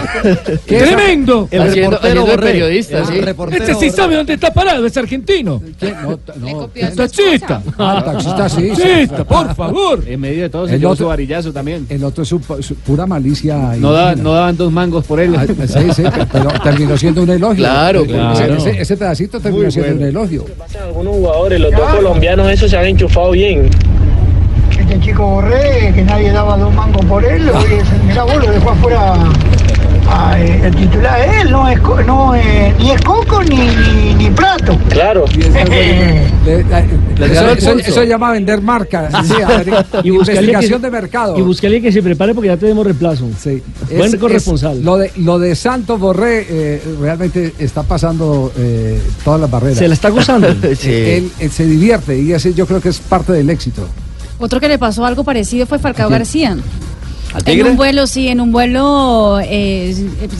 ¡Tremendo! El reportero periodista, sí. Este sí sabe dónde está parado, es argentino. No, no. Taxista. Ah, taxista sí. Taxista, por favor. En medio de todo se el otro, su varillazo también. El otro es su, pura malicia. No, no, daban dos mangos por él. Ah, sí, sí, pero terminó siendo un elogio. Claro, claro. Ese, ese, pedacito terminó siendo un elogio. Algunos jugadores, los dos colombianos, esos se han enchufado bien este chico Borré, que nadie daba dos mangos por él, es, mirá vos, lo dejó afuera eh, el titular él, no es, no, ni es coco ni, ni, plato. Claro. eso, se llama vender marca. y investigación de mercado. Y buscarle que se prepare porque ya tenemos reemplazo. Sí. Buen corresponsal. lo, de, lo de Santos Borré eh, realmente está pasando eh, todas las barreras. Se la está gozando. él, se divierte y ese yo creo que es parte del éxito. Otro que le pasó algo parecido fue Falcao García. En un vuelo, sí, en un vuelo eh,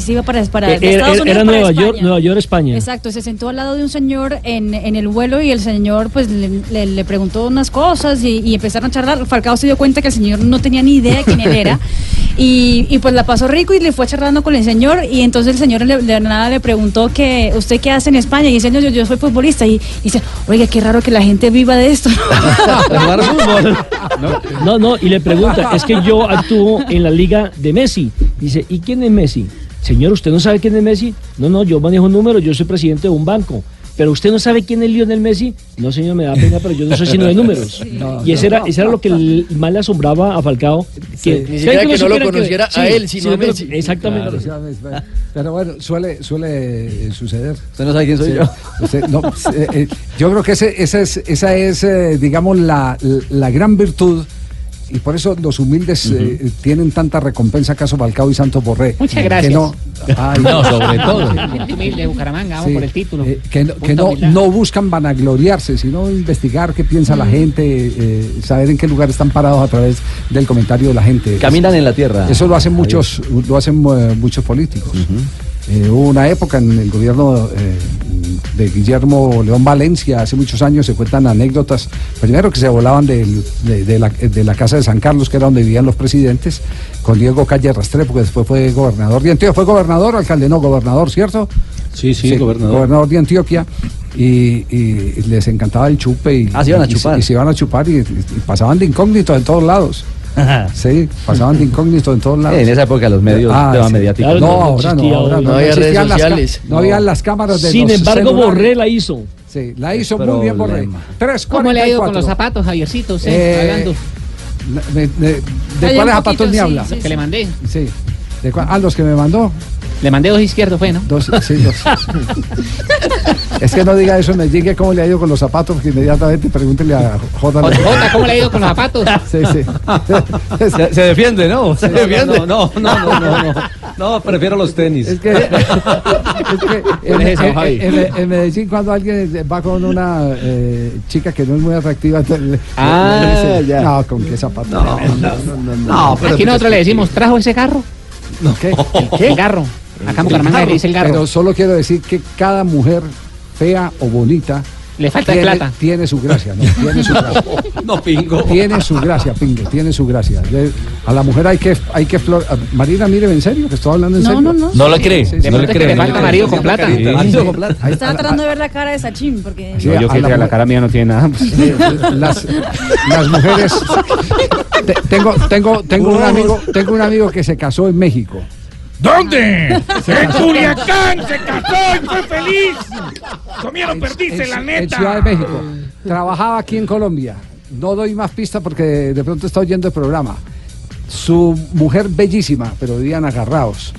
iba para, para Eh, Estados Unidos era para Nueva España. York, Nueva York, España. Exacto, se sentó al lado de un señor en, en el vuelo y el señor pues le, le- le preguntó unas cosas y, y empezaron a charlar. Falcao se dio cuenta que el señor no tenía ni idea de quién él era y, y, pues la pasó rico y le fue charlando con el señor y entonces el señor le- de nada le preguntó que usted qué hace en España y dice "No, yo, yo soy futbolista y, y dice, oiga, qué raro que la gente viva de esto. No, no, y le pregunta, es que yo actúo en la liga de Messi. Dice, ¿y quién es Messi? Señor, ¿usted no sabe quién es Messi? No, no, yo manejo números, yo soy presidente de un banco. Pero usted no sabe quién es Lionel Messi. No, señor, me da pena, pero yo no soy sino de números. y ese era, ese era lo que más le asombraba a Falcao. Que, Ni siquiera que no lo conociera a él, sino a Messi. Exactamente. Claro, pero- Pero bueno, suele, suele eh, suceder. Usted no sabe quién soy Sí, yo. usted- no, eh, eh, yo creo que ese, ese es, esa es, eh, digamos, la, la gran virtud. Y por eso los humildes eh, tienen tanta recompensa, caso Balcao y Santos Borré. Muchas Que gracias. no, Ay, No, sobre todo. Humilde, Bucaramanga, vamos Sí, por el título. eh, que no, que no, no buscan vanagloriarse, sino investigar qué piensa la gente, eh, saber en qué lugar están parados a través del comentario de la gente. Caminan en la tierra. Eso lo hacen muchos, lo hacen eh, muchos políticos. Eh, hubo una época en el gobierno eh, de Guillermo León Valencia, hace muchos años, se cuentan anécdotas, primero que se volaban de, de la, de la casa de San Carlos, que era donde vivían los presidentes, con Diego Calle Restrepo, que después fue gobernador de Antioquia. ¿Fue gobernador alcalde? No, gobernador, ¿cierto? Sí, sí, gobernador. de Antioquia. Y, y les encantaba el chupe. Y, Ah, se iban a y- chupar. Y, se iban a chupar y, y pasaban de incógnito en todos lados. Sí, pasaban de incógnito en todos lados. En esa época los medios, tema mediático. No, Claro, no ahora no, ahora no. no había redes las sociales. no habían las cámaras de Sin los embargo, celulares. Borré la hizo. Sí, la hizo muy bien Borré. Problema. 3, ¿Cómo le ha ido con los zapatos, Javiercito? usted, Eh, hablando? ¿De, cuáles zapatos me sí, habla? sí, Que le mandé. Sí. ¿De cuál? Ah, los que me mandó. Le mandé dos izquierdos, fue, ¿no? Dos, sí, dos. es que no diga eso, me llegue cómo le ha ido con los zapatos, porque inmediatamente pregúntele a J. Jota, ¿cómo le ha ido con los zapatos? Sí, sí. Se, se defiende, ¿no? Se No, defiende. No, no, no, no, no, no. No, prefiero los tenis. Es que, es que en, ¿Cuál es esa, en- Javi? en- en Medellín cuando alguien va con una eh, chica que no es muy atractiva, entonces Ah, le dice, ya. no, con qué zapato. No, no, no, Aquí nosotros le decimos, ¿trajo ese carro? ¿Qué? El carro. Acá en Bucaramanga le dice el carro. Pero solo quiero decir que cada mujer fea o bonita Le falta tiene, plata. tiene su gracia, ¿no? Tiene su gracia. No, pingo. Tiene su gracia, Pingo, tiene su gracia. De- a la mujer hay que, hay que flor. a- Marina, mire, ¿en serio? ¿Que estoy hablando en No, serio? no, no. No le cree, Sí, no le cree. Le falta marido con plata. Sí. Marido con plata. Ahí- Estaba tratando de ver la cara de Sachin porque yo a que la cara mía no tiene nada. Sí, las, las mujeres Te- tengo tengo tengo un amigo tengo un amigo que se casó en México ¿Dónde? En Culiacán se casó y fue feliz. Comieron perdices, la en neta. Ciudad de México trabajaba aquí en Colombia no doy más pistas porque de pronto está oyendo el programa su mujer bellísima pero vivían agarrados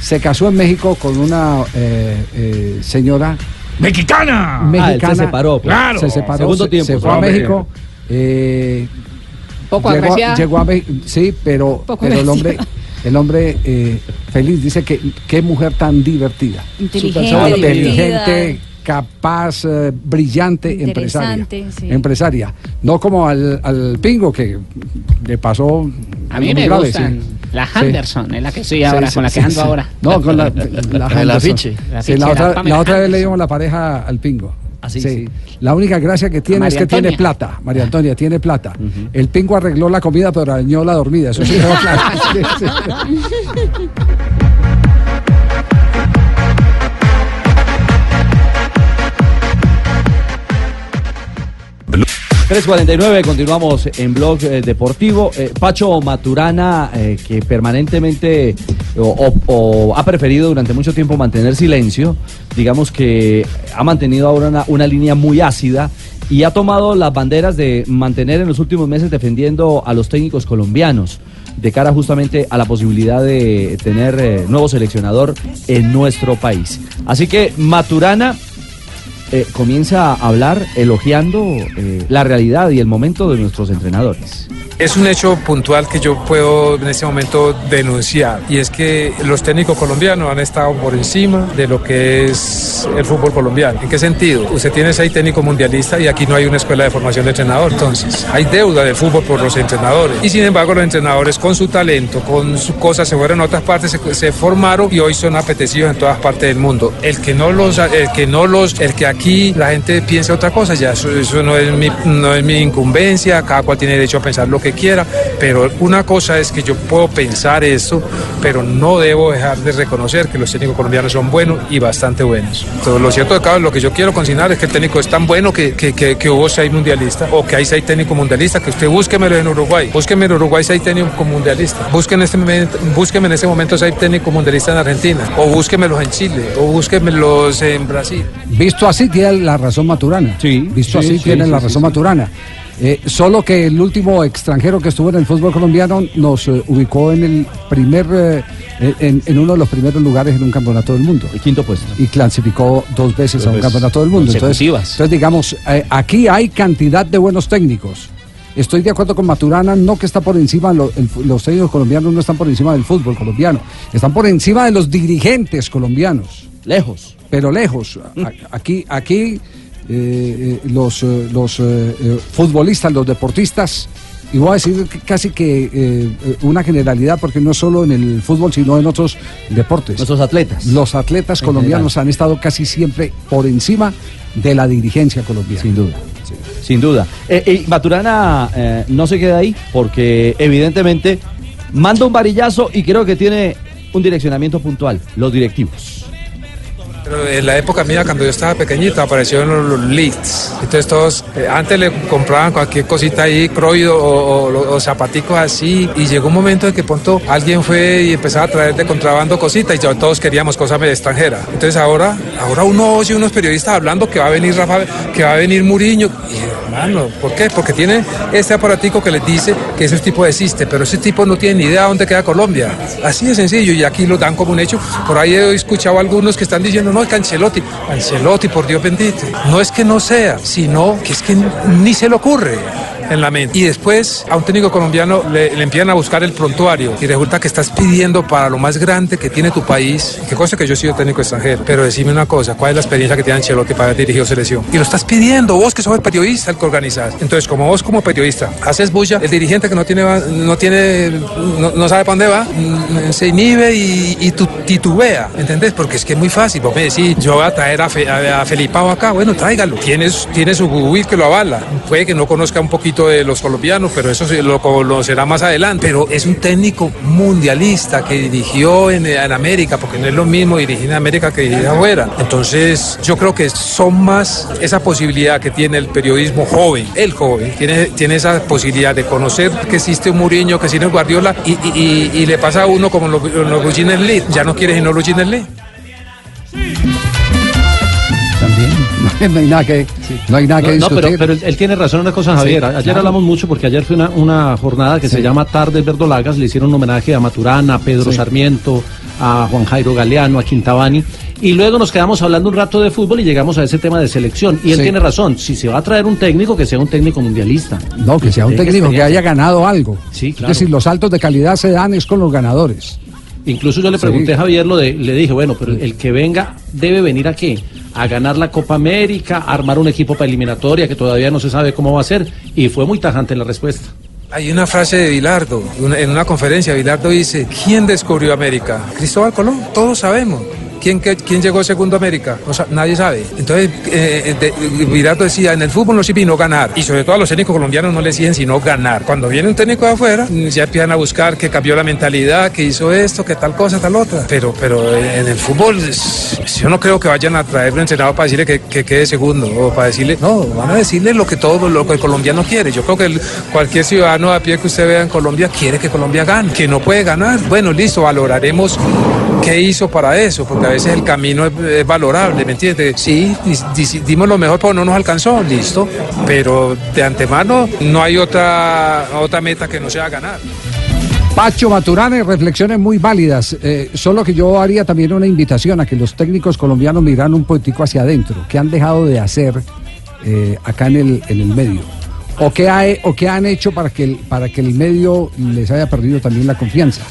se casó en México con una eh, eh, señora ¡Mexicana! mexicana se separó, pues. Claro. se separó Segundo se, tiempo, se fue a. México eh, Poco llegó, llegó a México, sí, pero, pero el hombre. El hombre eh, feliz dice que qué mujer tan divertida, inteligente, capaz, eh, brillante, empresaria, sí. empresaria, no como al, al pingo que le pasó A mí me grave, gustan. sí. La Sí. Henderson, es la que estoy ahora, Sí, con la sí, que ando sí. ahora. No, con la, la, El Henderson. afiche. La la la otra, otra vez le dimos la pareja al pingo. Ah, sí, sí. La única gracia que tiene es que tiene plata. María Antonia tiene plata. El pingo arregló la comida, pero dañó la dormida. Eso sí claro. 3.49, continuamos en Blog eh, Deportivo. Eh, Pacho Maturana, eh, que permanentemente o, ha preferido durante mucho tiempo mantener silencio, digamos que ha mantenido ahora una, una línea muy ácida y ha tomado las banderas de mantener en los últimos meses defendiendo a los técnicos colombianos de cara justamente a la posibilidad de tener nuevo seleccionador en nuestro país. Así que Maturana eh, comienza a hablar elogiando eh, la realidad y el momento de nuestros entrenadores. Es un hecho puntual que yo puedo en este momento denunciar y es que los técnicos colombianos han estado por encima de lo que es el fútbol colombiano. ¿En qué sentido? Usted tiene seis técnicos mundialistas y aquí no hay una escuela de formación de entrenador. Entonces, hay deuda de fútbol por los entrenadores. Y sin embargo, los entrenadores con su talento, con sus cosas, se fueron a otras partes, se, formaron y hoy son apetecidos en todas partes del mundo. El que no los, el que no los, el que aquí la gente piense otra cosa, ya eso, eso no es mi, no es mi incumbencia, cada cual tiene derecho a pensar lo que quiera, pero una cosa es que yo puedo pensar esto, pero no debo dejar de reconocer que los técnicos colombianos son buenos y bastante buenos. Entonces, lo cierto de cada lo que yo quiero consignar es que el técnico es tan bueno que, que, que, que hubo seis mundialistas o que hay seis técnicos mundialistas, que usted búsquemelo en Uruguay, búsqueme en Uruguay seis técnicos mundialistas, búsqueme en este momento, búsqueme en este momento seis técnicos mundialistas en Argentina, o búsquemelos en Chile, o búsquemelos en Brasil. Visto así tiene la razón Maturana. Sí. Visto sí, así sí, tiene sí, la razón. Maturana. Eh, solo que el último extranjero que estuvo en el fútbol colombiano nos eh, ubicó en el primer, eh, en, en uno de los primeros lugares en un campeonato del mundo. El quinto puesto. Y clasificó dos veces Dos a un veces campeonato del mundo. Entonces, entonces, digamos, eh, aquí hay cantidad de buenos técnicos. Estoy de acuerdo con Maturana, no que está por encima, lo- el fu- los técnicos colombianos no están por encima del fútbol colombiano, están por encima de los dirigentes colombianos. Lejos. Pero lejos. Aquí, aquí eh, eh, los, eh, los eh, futbolistas, los deportistas, y voy a decir que casi que eh, una generalidad, porque no solo en el fútbol, sino en otros deportes. Nuestros atletas. Los atletas En colombianos han estado casi siempre por encima de la dirigencia colombiana. Sin duda. Sin duda. Eh, eh, Maturana no se queda ahí porque evidentemente manda un varillazo y creo que tiene un direccionamiento puntual, los directivos. Pero en la época mía, cuando yo estaba pequeñito, aparecieron los, leads. Entonces todos, eh, antes le compraban cualquier cosita ahí, croido o, o- zapaticos así. Y llegó un momento en que pronto alguien fue y empezaba a traer de contrabando cositas y ya todos queríamos cosas de extranjera. Entonces ahora, ahora uno oye unos periodistas hablando que va a venir Rafa, que va a venir Muriño. Y hermano, ¿por qué? Porque tiene este aparatico que les dice que ese tipo existe, pero ese tipo no tiene ni idea dónde queda Colombia. Así de sencillo y aquí lo dan como un hecho. Por ahí he escuchado a algunos que están diciendo, no, es que Ancelotti, Ancelotti, por Dios bendito. No es que no sea, sino que es que ni se le ocurre en la mente. Y después a un técnico colombiano le, le empiezan a buscar el prontuario y resulta que estás pidiendo para lo más grande que tiene tu país, que cosa que yo he sido técnico extranjero, pero decime una cosa, ¿cuál es la experiencia que tiene Ancelotti para haber dirigido selección? Y lo estás pidiendo, vos que sos el periodista, el que organizás. Entonces, como vos como periodista haces bulla, el dirigente que no tiene, no tiene, no, no sabe para dónde va, mm, se inhibe y, y tu- titubea, ¿entendés? Porque es que es muy fácil, vos me decís, yo voy a traer a, Fe- a, a Felipao acá, bueno, tráigalo, tienes, tiene su Google que lo avala, puede que no conozca un poquito de los colombianos, pero eso lo conocerá más adelante, pero es un técnico mundialista que dirigió en, en América, porque no es lo mismo dirigir en América que dirigir afuera, entonces yo creo que son más esa posibilidad que tiene el periodismo joven, el joven, tiene, tiene esa posibilidad de conocer que existe un Mourinho, que existe un Guardiola, y, y- le pasa a uno como los, los Luchines Lee, ya no quiere sino Luchines Lee. No hay nada que, no hay nada que No, no, pero, pero él, él tiene razón en una cosa, Sí, Javier. Ayer claro. hablamos mucho porque ayer fue una, una jornada que se llama Tardes Verdolagas. Le hicieron un homenaje a Maturana, a Pedro Sí. Sarmiento, a Juan Jairo Galeano, a Quintabani. Y luego nos quedamos hablando un rato de fútbol y llegamos a ese tema de selección. Y él Sí. tiene razón. Si se va a traer un técnico, que sea un técnico mundialista. No, que sea un técnico que haya ganado algo. Sí, claro. Es decir, los saltos de calidad se dan es con los ganadores. Incluso yo le Sí. pregunté a Javier lo de, le dije, bueno, pero el que venga debe venir a qué? A ganar la Copa América, a armar un equipo para eliminatoria que todavía no se sabe cómo va a ser. Y fue muy tajante la respuesta. Hay una frase de Bilardo, una- en una conferencia, Bilardo dice, ¿quién descubrió América? Cristóbal Colón, todos sabemos. ¿Quién, qué- quién llegó segundo a América? No sa- nadie sabe. Entonces, eh, Bilardo decía, en el fútbol no sirve sino ganar. Y sobre todo a los técnicos colombianos no les siguen sino ganar. Cuando viene un técnico de afuera, ya empiezan a buscar que cambió la mentalidad, que hizo esto, que tal cosa, tal otra. Pero, pero en el fútbol, yo no creo que vayan a traer un entrenador para decirle que, que quede segundo o para decirle, no, van a decirle lo que todo lo que el colombiano quiere. Yo creo que cualquier ciudadano a pie que usted vea en Colombia quiere que Colombia gane, que no puede ganar. Bueno, listo, valoraremos qué hizo para eso, porque a veces el camino es, valorable, ¿me entiendes? Sí, dimos lo mejor, pero no nos alcanzó, listo. Pero de antemano no hay otra, otra meta que no sea ganar. Pacho Maturana, reflexiones muy válidas. eh, solo que yo haría también una invitación a que los técnicos colombianos miran un poquitico hacia adentro. ¿Qué han dejado de hacer eh, acá en el, en el medio? ¿O qué, ha- o qué han hecho para que, para que el medio les haya perdido también la confianza?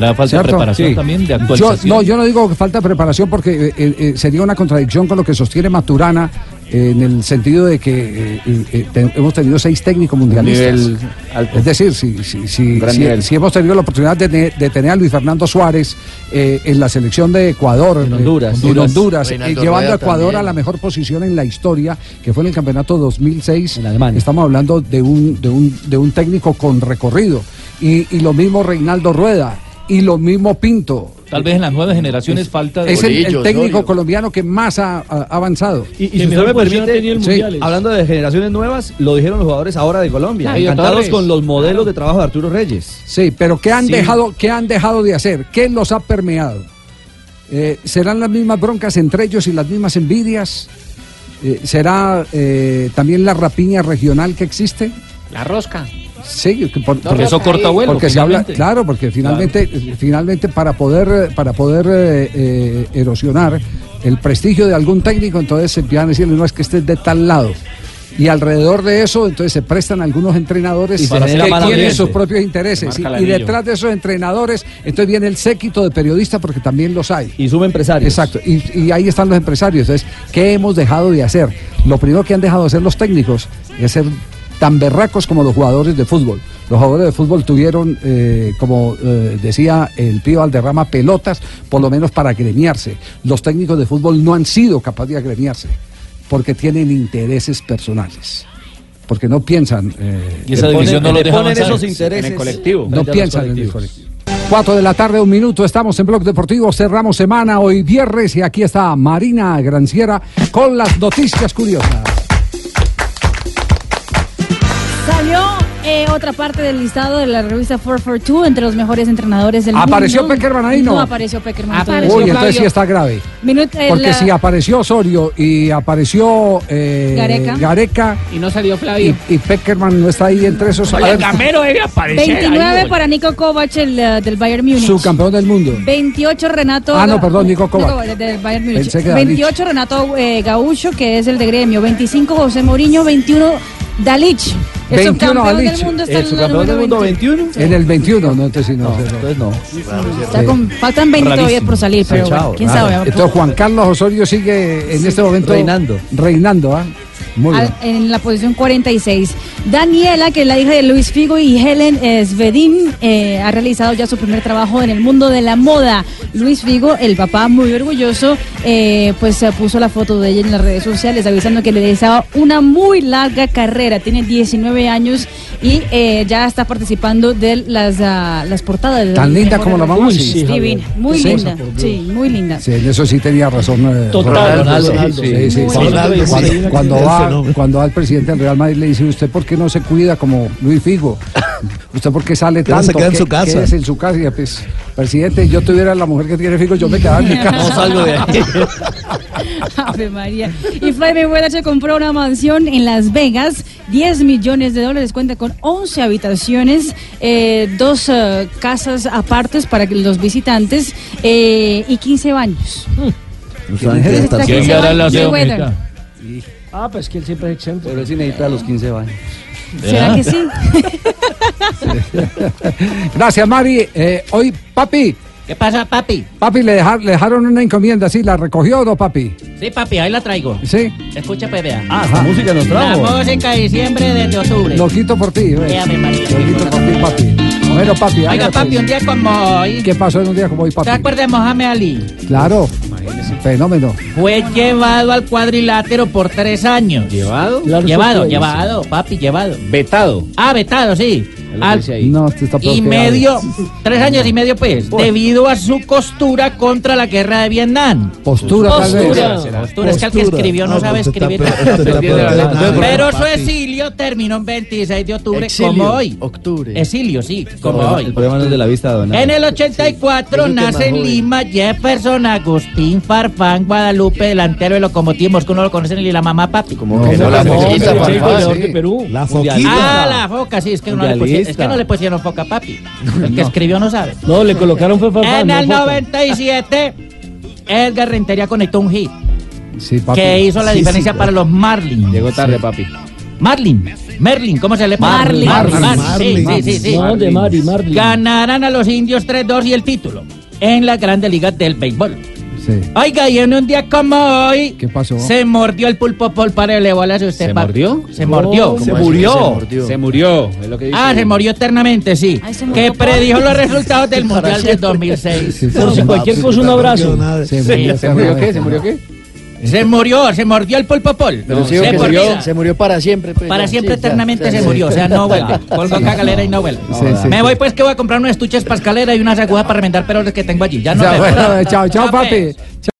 ¿Será falta preparación Sí. también, de Yo, actualización? no, yo no digo que falta preparación porque eh, eh, eh, sería una contradicción con lo que sostiene Maturana eh, en el sentido de que eh, te- hemos tenido seis técnicos mundialistas. nivel alto. Es decir, si, si, si, hemos tenido la oportunidad de, te- de tener a Luis Fernando Suárez eh, en la selección de Ecuador, en Honduras. en Honduras, eh, llevando a Ecuador también. a la mejor posición en la historia, que fue en el campeonato 2006. Estamos hablando de un, de un, de un técnico con recorrido. Y, y lo mismo Reinaldo Rueda, y lo mismo Pinto. Tal vez en las nuevas generaciones falta de... Es el, el técnico colombiano que más ha, ha avanzado. Y, y si usted me permite, sí, hablando de generaciones nuevas, lo dijeron los jugadores ahora de Colombia. Encantados con los modelos de trabajo de Arturo Reyes. Sí, pero ¿qué han, Sí. dejado, ¿qué han dejado de hacer? ¿Qué los ha permeado? Eh, ¿Serán las mismas broncas entre ellos y las mismas envidias? Eh, ¿Será eh, también la rapiña regional que existe? La rosca. Sí, que por- Porque eso corta vuelo, Porque se habla, claro, porque finalmente, finalmente para poder, para poder eh, eh, erosionar el prestigio de algún técnico, entonces se empiezan a decirle, no es que esté de tal lado. Y alrededor de eso, entonces se prestan algunos entrenadores Y que tienen ambiente. sus propios intereses. Se Y, detrás de esos entrenadores, entonces viene el séquito de periodistas, porque también los hay. Y suma empresarios. Exacto. Y, y ahí están los empresarios. Entonces, ¿qué hemos dejado de hacer? Lo primero que han dejado de hacer los técnicos es ser tan berracos como los jugadores de fútbol. Los jugadores de fútbol tuvieron, eh, como eh, decía el Pío Valderrama, pelotas, por lo menos para agremiarse. Los técnicos de fútbol no han sido capaces de agremiarse porque tienen intereses personales. Porque no piensan. eh, Y esa división no ponen- los le deja ponen avanzar. esos intereses. En el colectivo. No piensan en el colectivo. Cuatro de la tarde, un minuto, estamos en Blog Deportivo, cerramos semana hoy viernes y aquí está Marina Granciera con las noticias curiosas. Salió eh, otra parte del listado de la revista 442 entre los mejores entrenadores del ¿Apareció mundo. Peckerman ahí, no? No apareció Peckerman. Uy, todavía. entonces sí está grave. Minut- el, Porque eh, si apareció Osorio y apareció eh, Gareca. Gareca Y no salió Flavio. y, y Peckerman no está ahí entre esos. Oye, ver, Gamero debe aparecer. 29 ahí, para Nico Kovac, el eh, del Bayern Múnich. subcampeón del mundo. 28 Renato. Ah, no, perdón, Nico Kovac. del- del Bayern Múnich. Pensé que era 28 Renato eh, Gaucho, que es el de gremio. 25 José Mourinho. 21 Dalich. El 21 subcampeón Dalich. del mundo está El subcampeón del mundo, 21. En el 21, no, entonces sí, no. entonces no. Está con- faltan 20 todavía por salir, pero bueno, quién sabe. Entonces Juan Carlos Osorio sigue en este momento Reinando. Reinando, ¿ah? Muy bien. Al- en la posición 46. Daniela, que es la hija de Luis Figo y Helen Svedin, eh, ha realizado ya su primer trabajo en el mundo de la moda. Luis Figo, el papá muy orgulloso, eh, pues eh, puso la foto de ella en las redes sociales avisando que le deseaba una muy larga carrera. Tiene 19 años y eh, ya está participando de las, ah, las portadas. de Tan linda como la mamá, sí. Divina, muy Sí. linda. Sí, muy linda. Sí, en eso sí tenía razón. eh, Total, Ronaldo, Ronaldo, sí, sí. sí, Muy Cuando, sí. va, fenómeno. cuando va el presidente del Real Madrid le dice, ¿usted por qué no se cuida como Luis Figo? ¿Usted por qué sale tanto? se queda en ¿Qué- su casa. en su casa? Y pues, presidente, yo tuviera la mujer que tiene Figo, yo me quedaba en mi casa. No salgo de ahí. Ave María. Y Floyd Mayweather se compró una mansión en Las Vegas, 10 millones de dólares, cuenta con 11 habitaciones, eh, dos eh, casas apartes para que los visitantes eh, y 15 baños. está ¿Quién hará la Mayweather. Ah, pues que él siempre es exento. Pero él sí necesita los 15 años. ¿Será que sí? Gracias, Mari. Eh, hoy, papi. ¿Qué pasa, papi? Papi, le, dejar- le dejaron una encomienda, ¿sí? ¿La recogió o no, papi? Sí, papi, ahí la traigo. Sí. Escucha, pues, vea. Ah, esa música nos trajo. La música de diciembre desde octubre. Lo quito por ti. ¿ves? Ave María. Lo quito por ti, papi. Bueno, papi. Oiga, papi, un día como hoy. ¿Qué pasó en un día como hoy, ¿Te papi? acuerdas de Mohamed Ali? Claro. Fenómeno. Fue llevado al cuadrilátero por tres años. ¿Llevado? Llevado, llevado, papi, llevado. Vetado. Ah, vetado, sí. Al- No, este está y que medio, tres años y medio, pues, debido a su costura contra la guerra de Vietnam. Postura. Postura, postura, es que el que escribió no No, sabe pues escribir. que. Pero su exilio terminó en 26 de octubre, Exilio, como hoy. octubre. Exilio, sí, como El hoy. problema no es de la vista, don En el 84 Es el que nace en. Lima Jefferson Agustín Farfán Guadalupe, delantero de Locomotiv Moscú, no lo conocen ni la mamá papi. Como que no la foquita, sí, Farfán. goleador de Perú. La Ah, foquita. la foca, sí, es que, no le, Es que no le pusieron foca papi. El que escribió no sabe. No, le colocaron fue Farfán, En no el Foca. 97, Edgar Rentería conectó un hit Sí, papi. que hizo la Sí, diferencia sí, para los Marlins. Llegó tarde, papi. Marlin. Merlin, ¿cómo se le Marlin. Marlin. Marlin. Sí, sí, sí, sí. No, Mari, Marlin. Ganarán a los indios 3-2 y el título en la Grande Liga del Béisbol. Sí. Oiga, y en un día como hoy ¿Qué pasó? se mordió el pulpo pol para le bolas a usted. ¿Se mordió? Se mordió. Se murió. Se murió, es lo que dice. Ah, se murió eternamente, sí. Ay, se Que por- predijo los resultados del Mundial del 2006. Por si cualquier cosa, un abrazo. Se Sí, murió, ¿Se murió qué? ¿Se murió qué? Se murió, se mordió el pulpo pol. Pero sí, se, se, murió, se murió para siempre. pues, Para siempre, sí, eternamente ya, se murió. O sea, no vuelve. Colgó acá galera y no vuelve. Me voy pues que voy a comprar unos estuches para escalera y unas agujas para remendar pelos que tengo allí. Ya no chao, chao, pues. papi.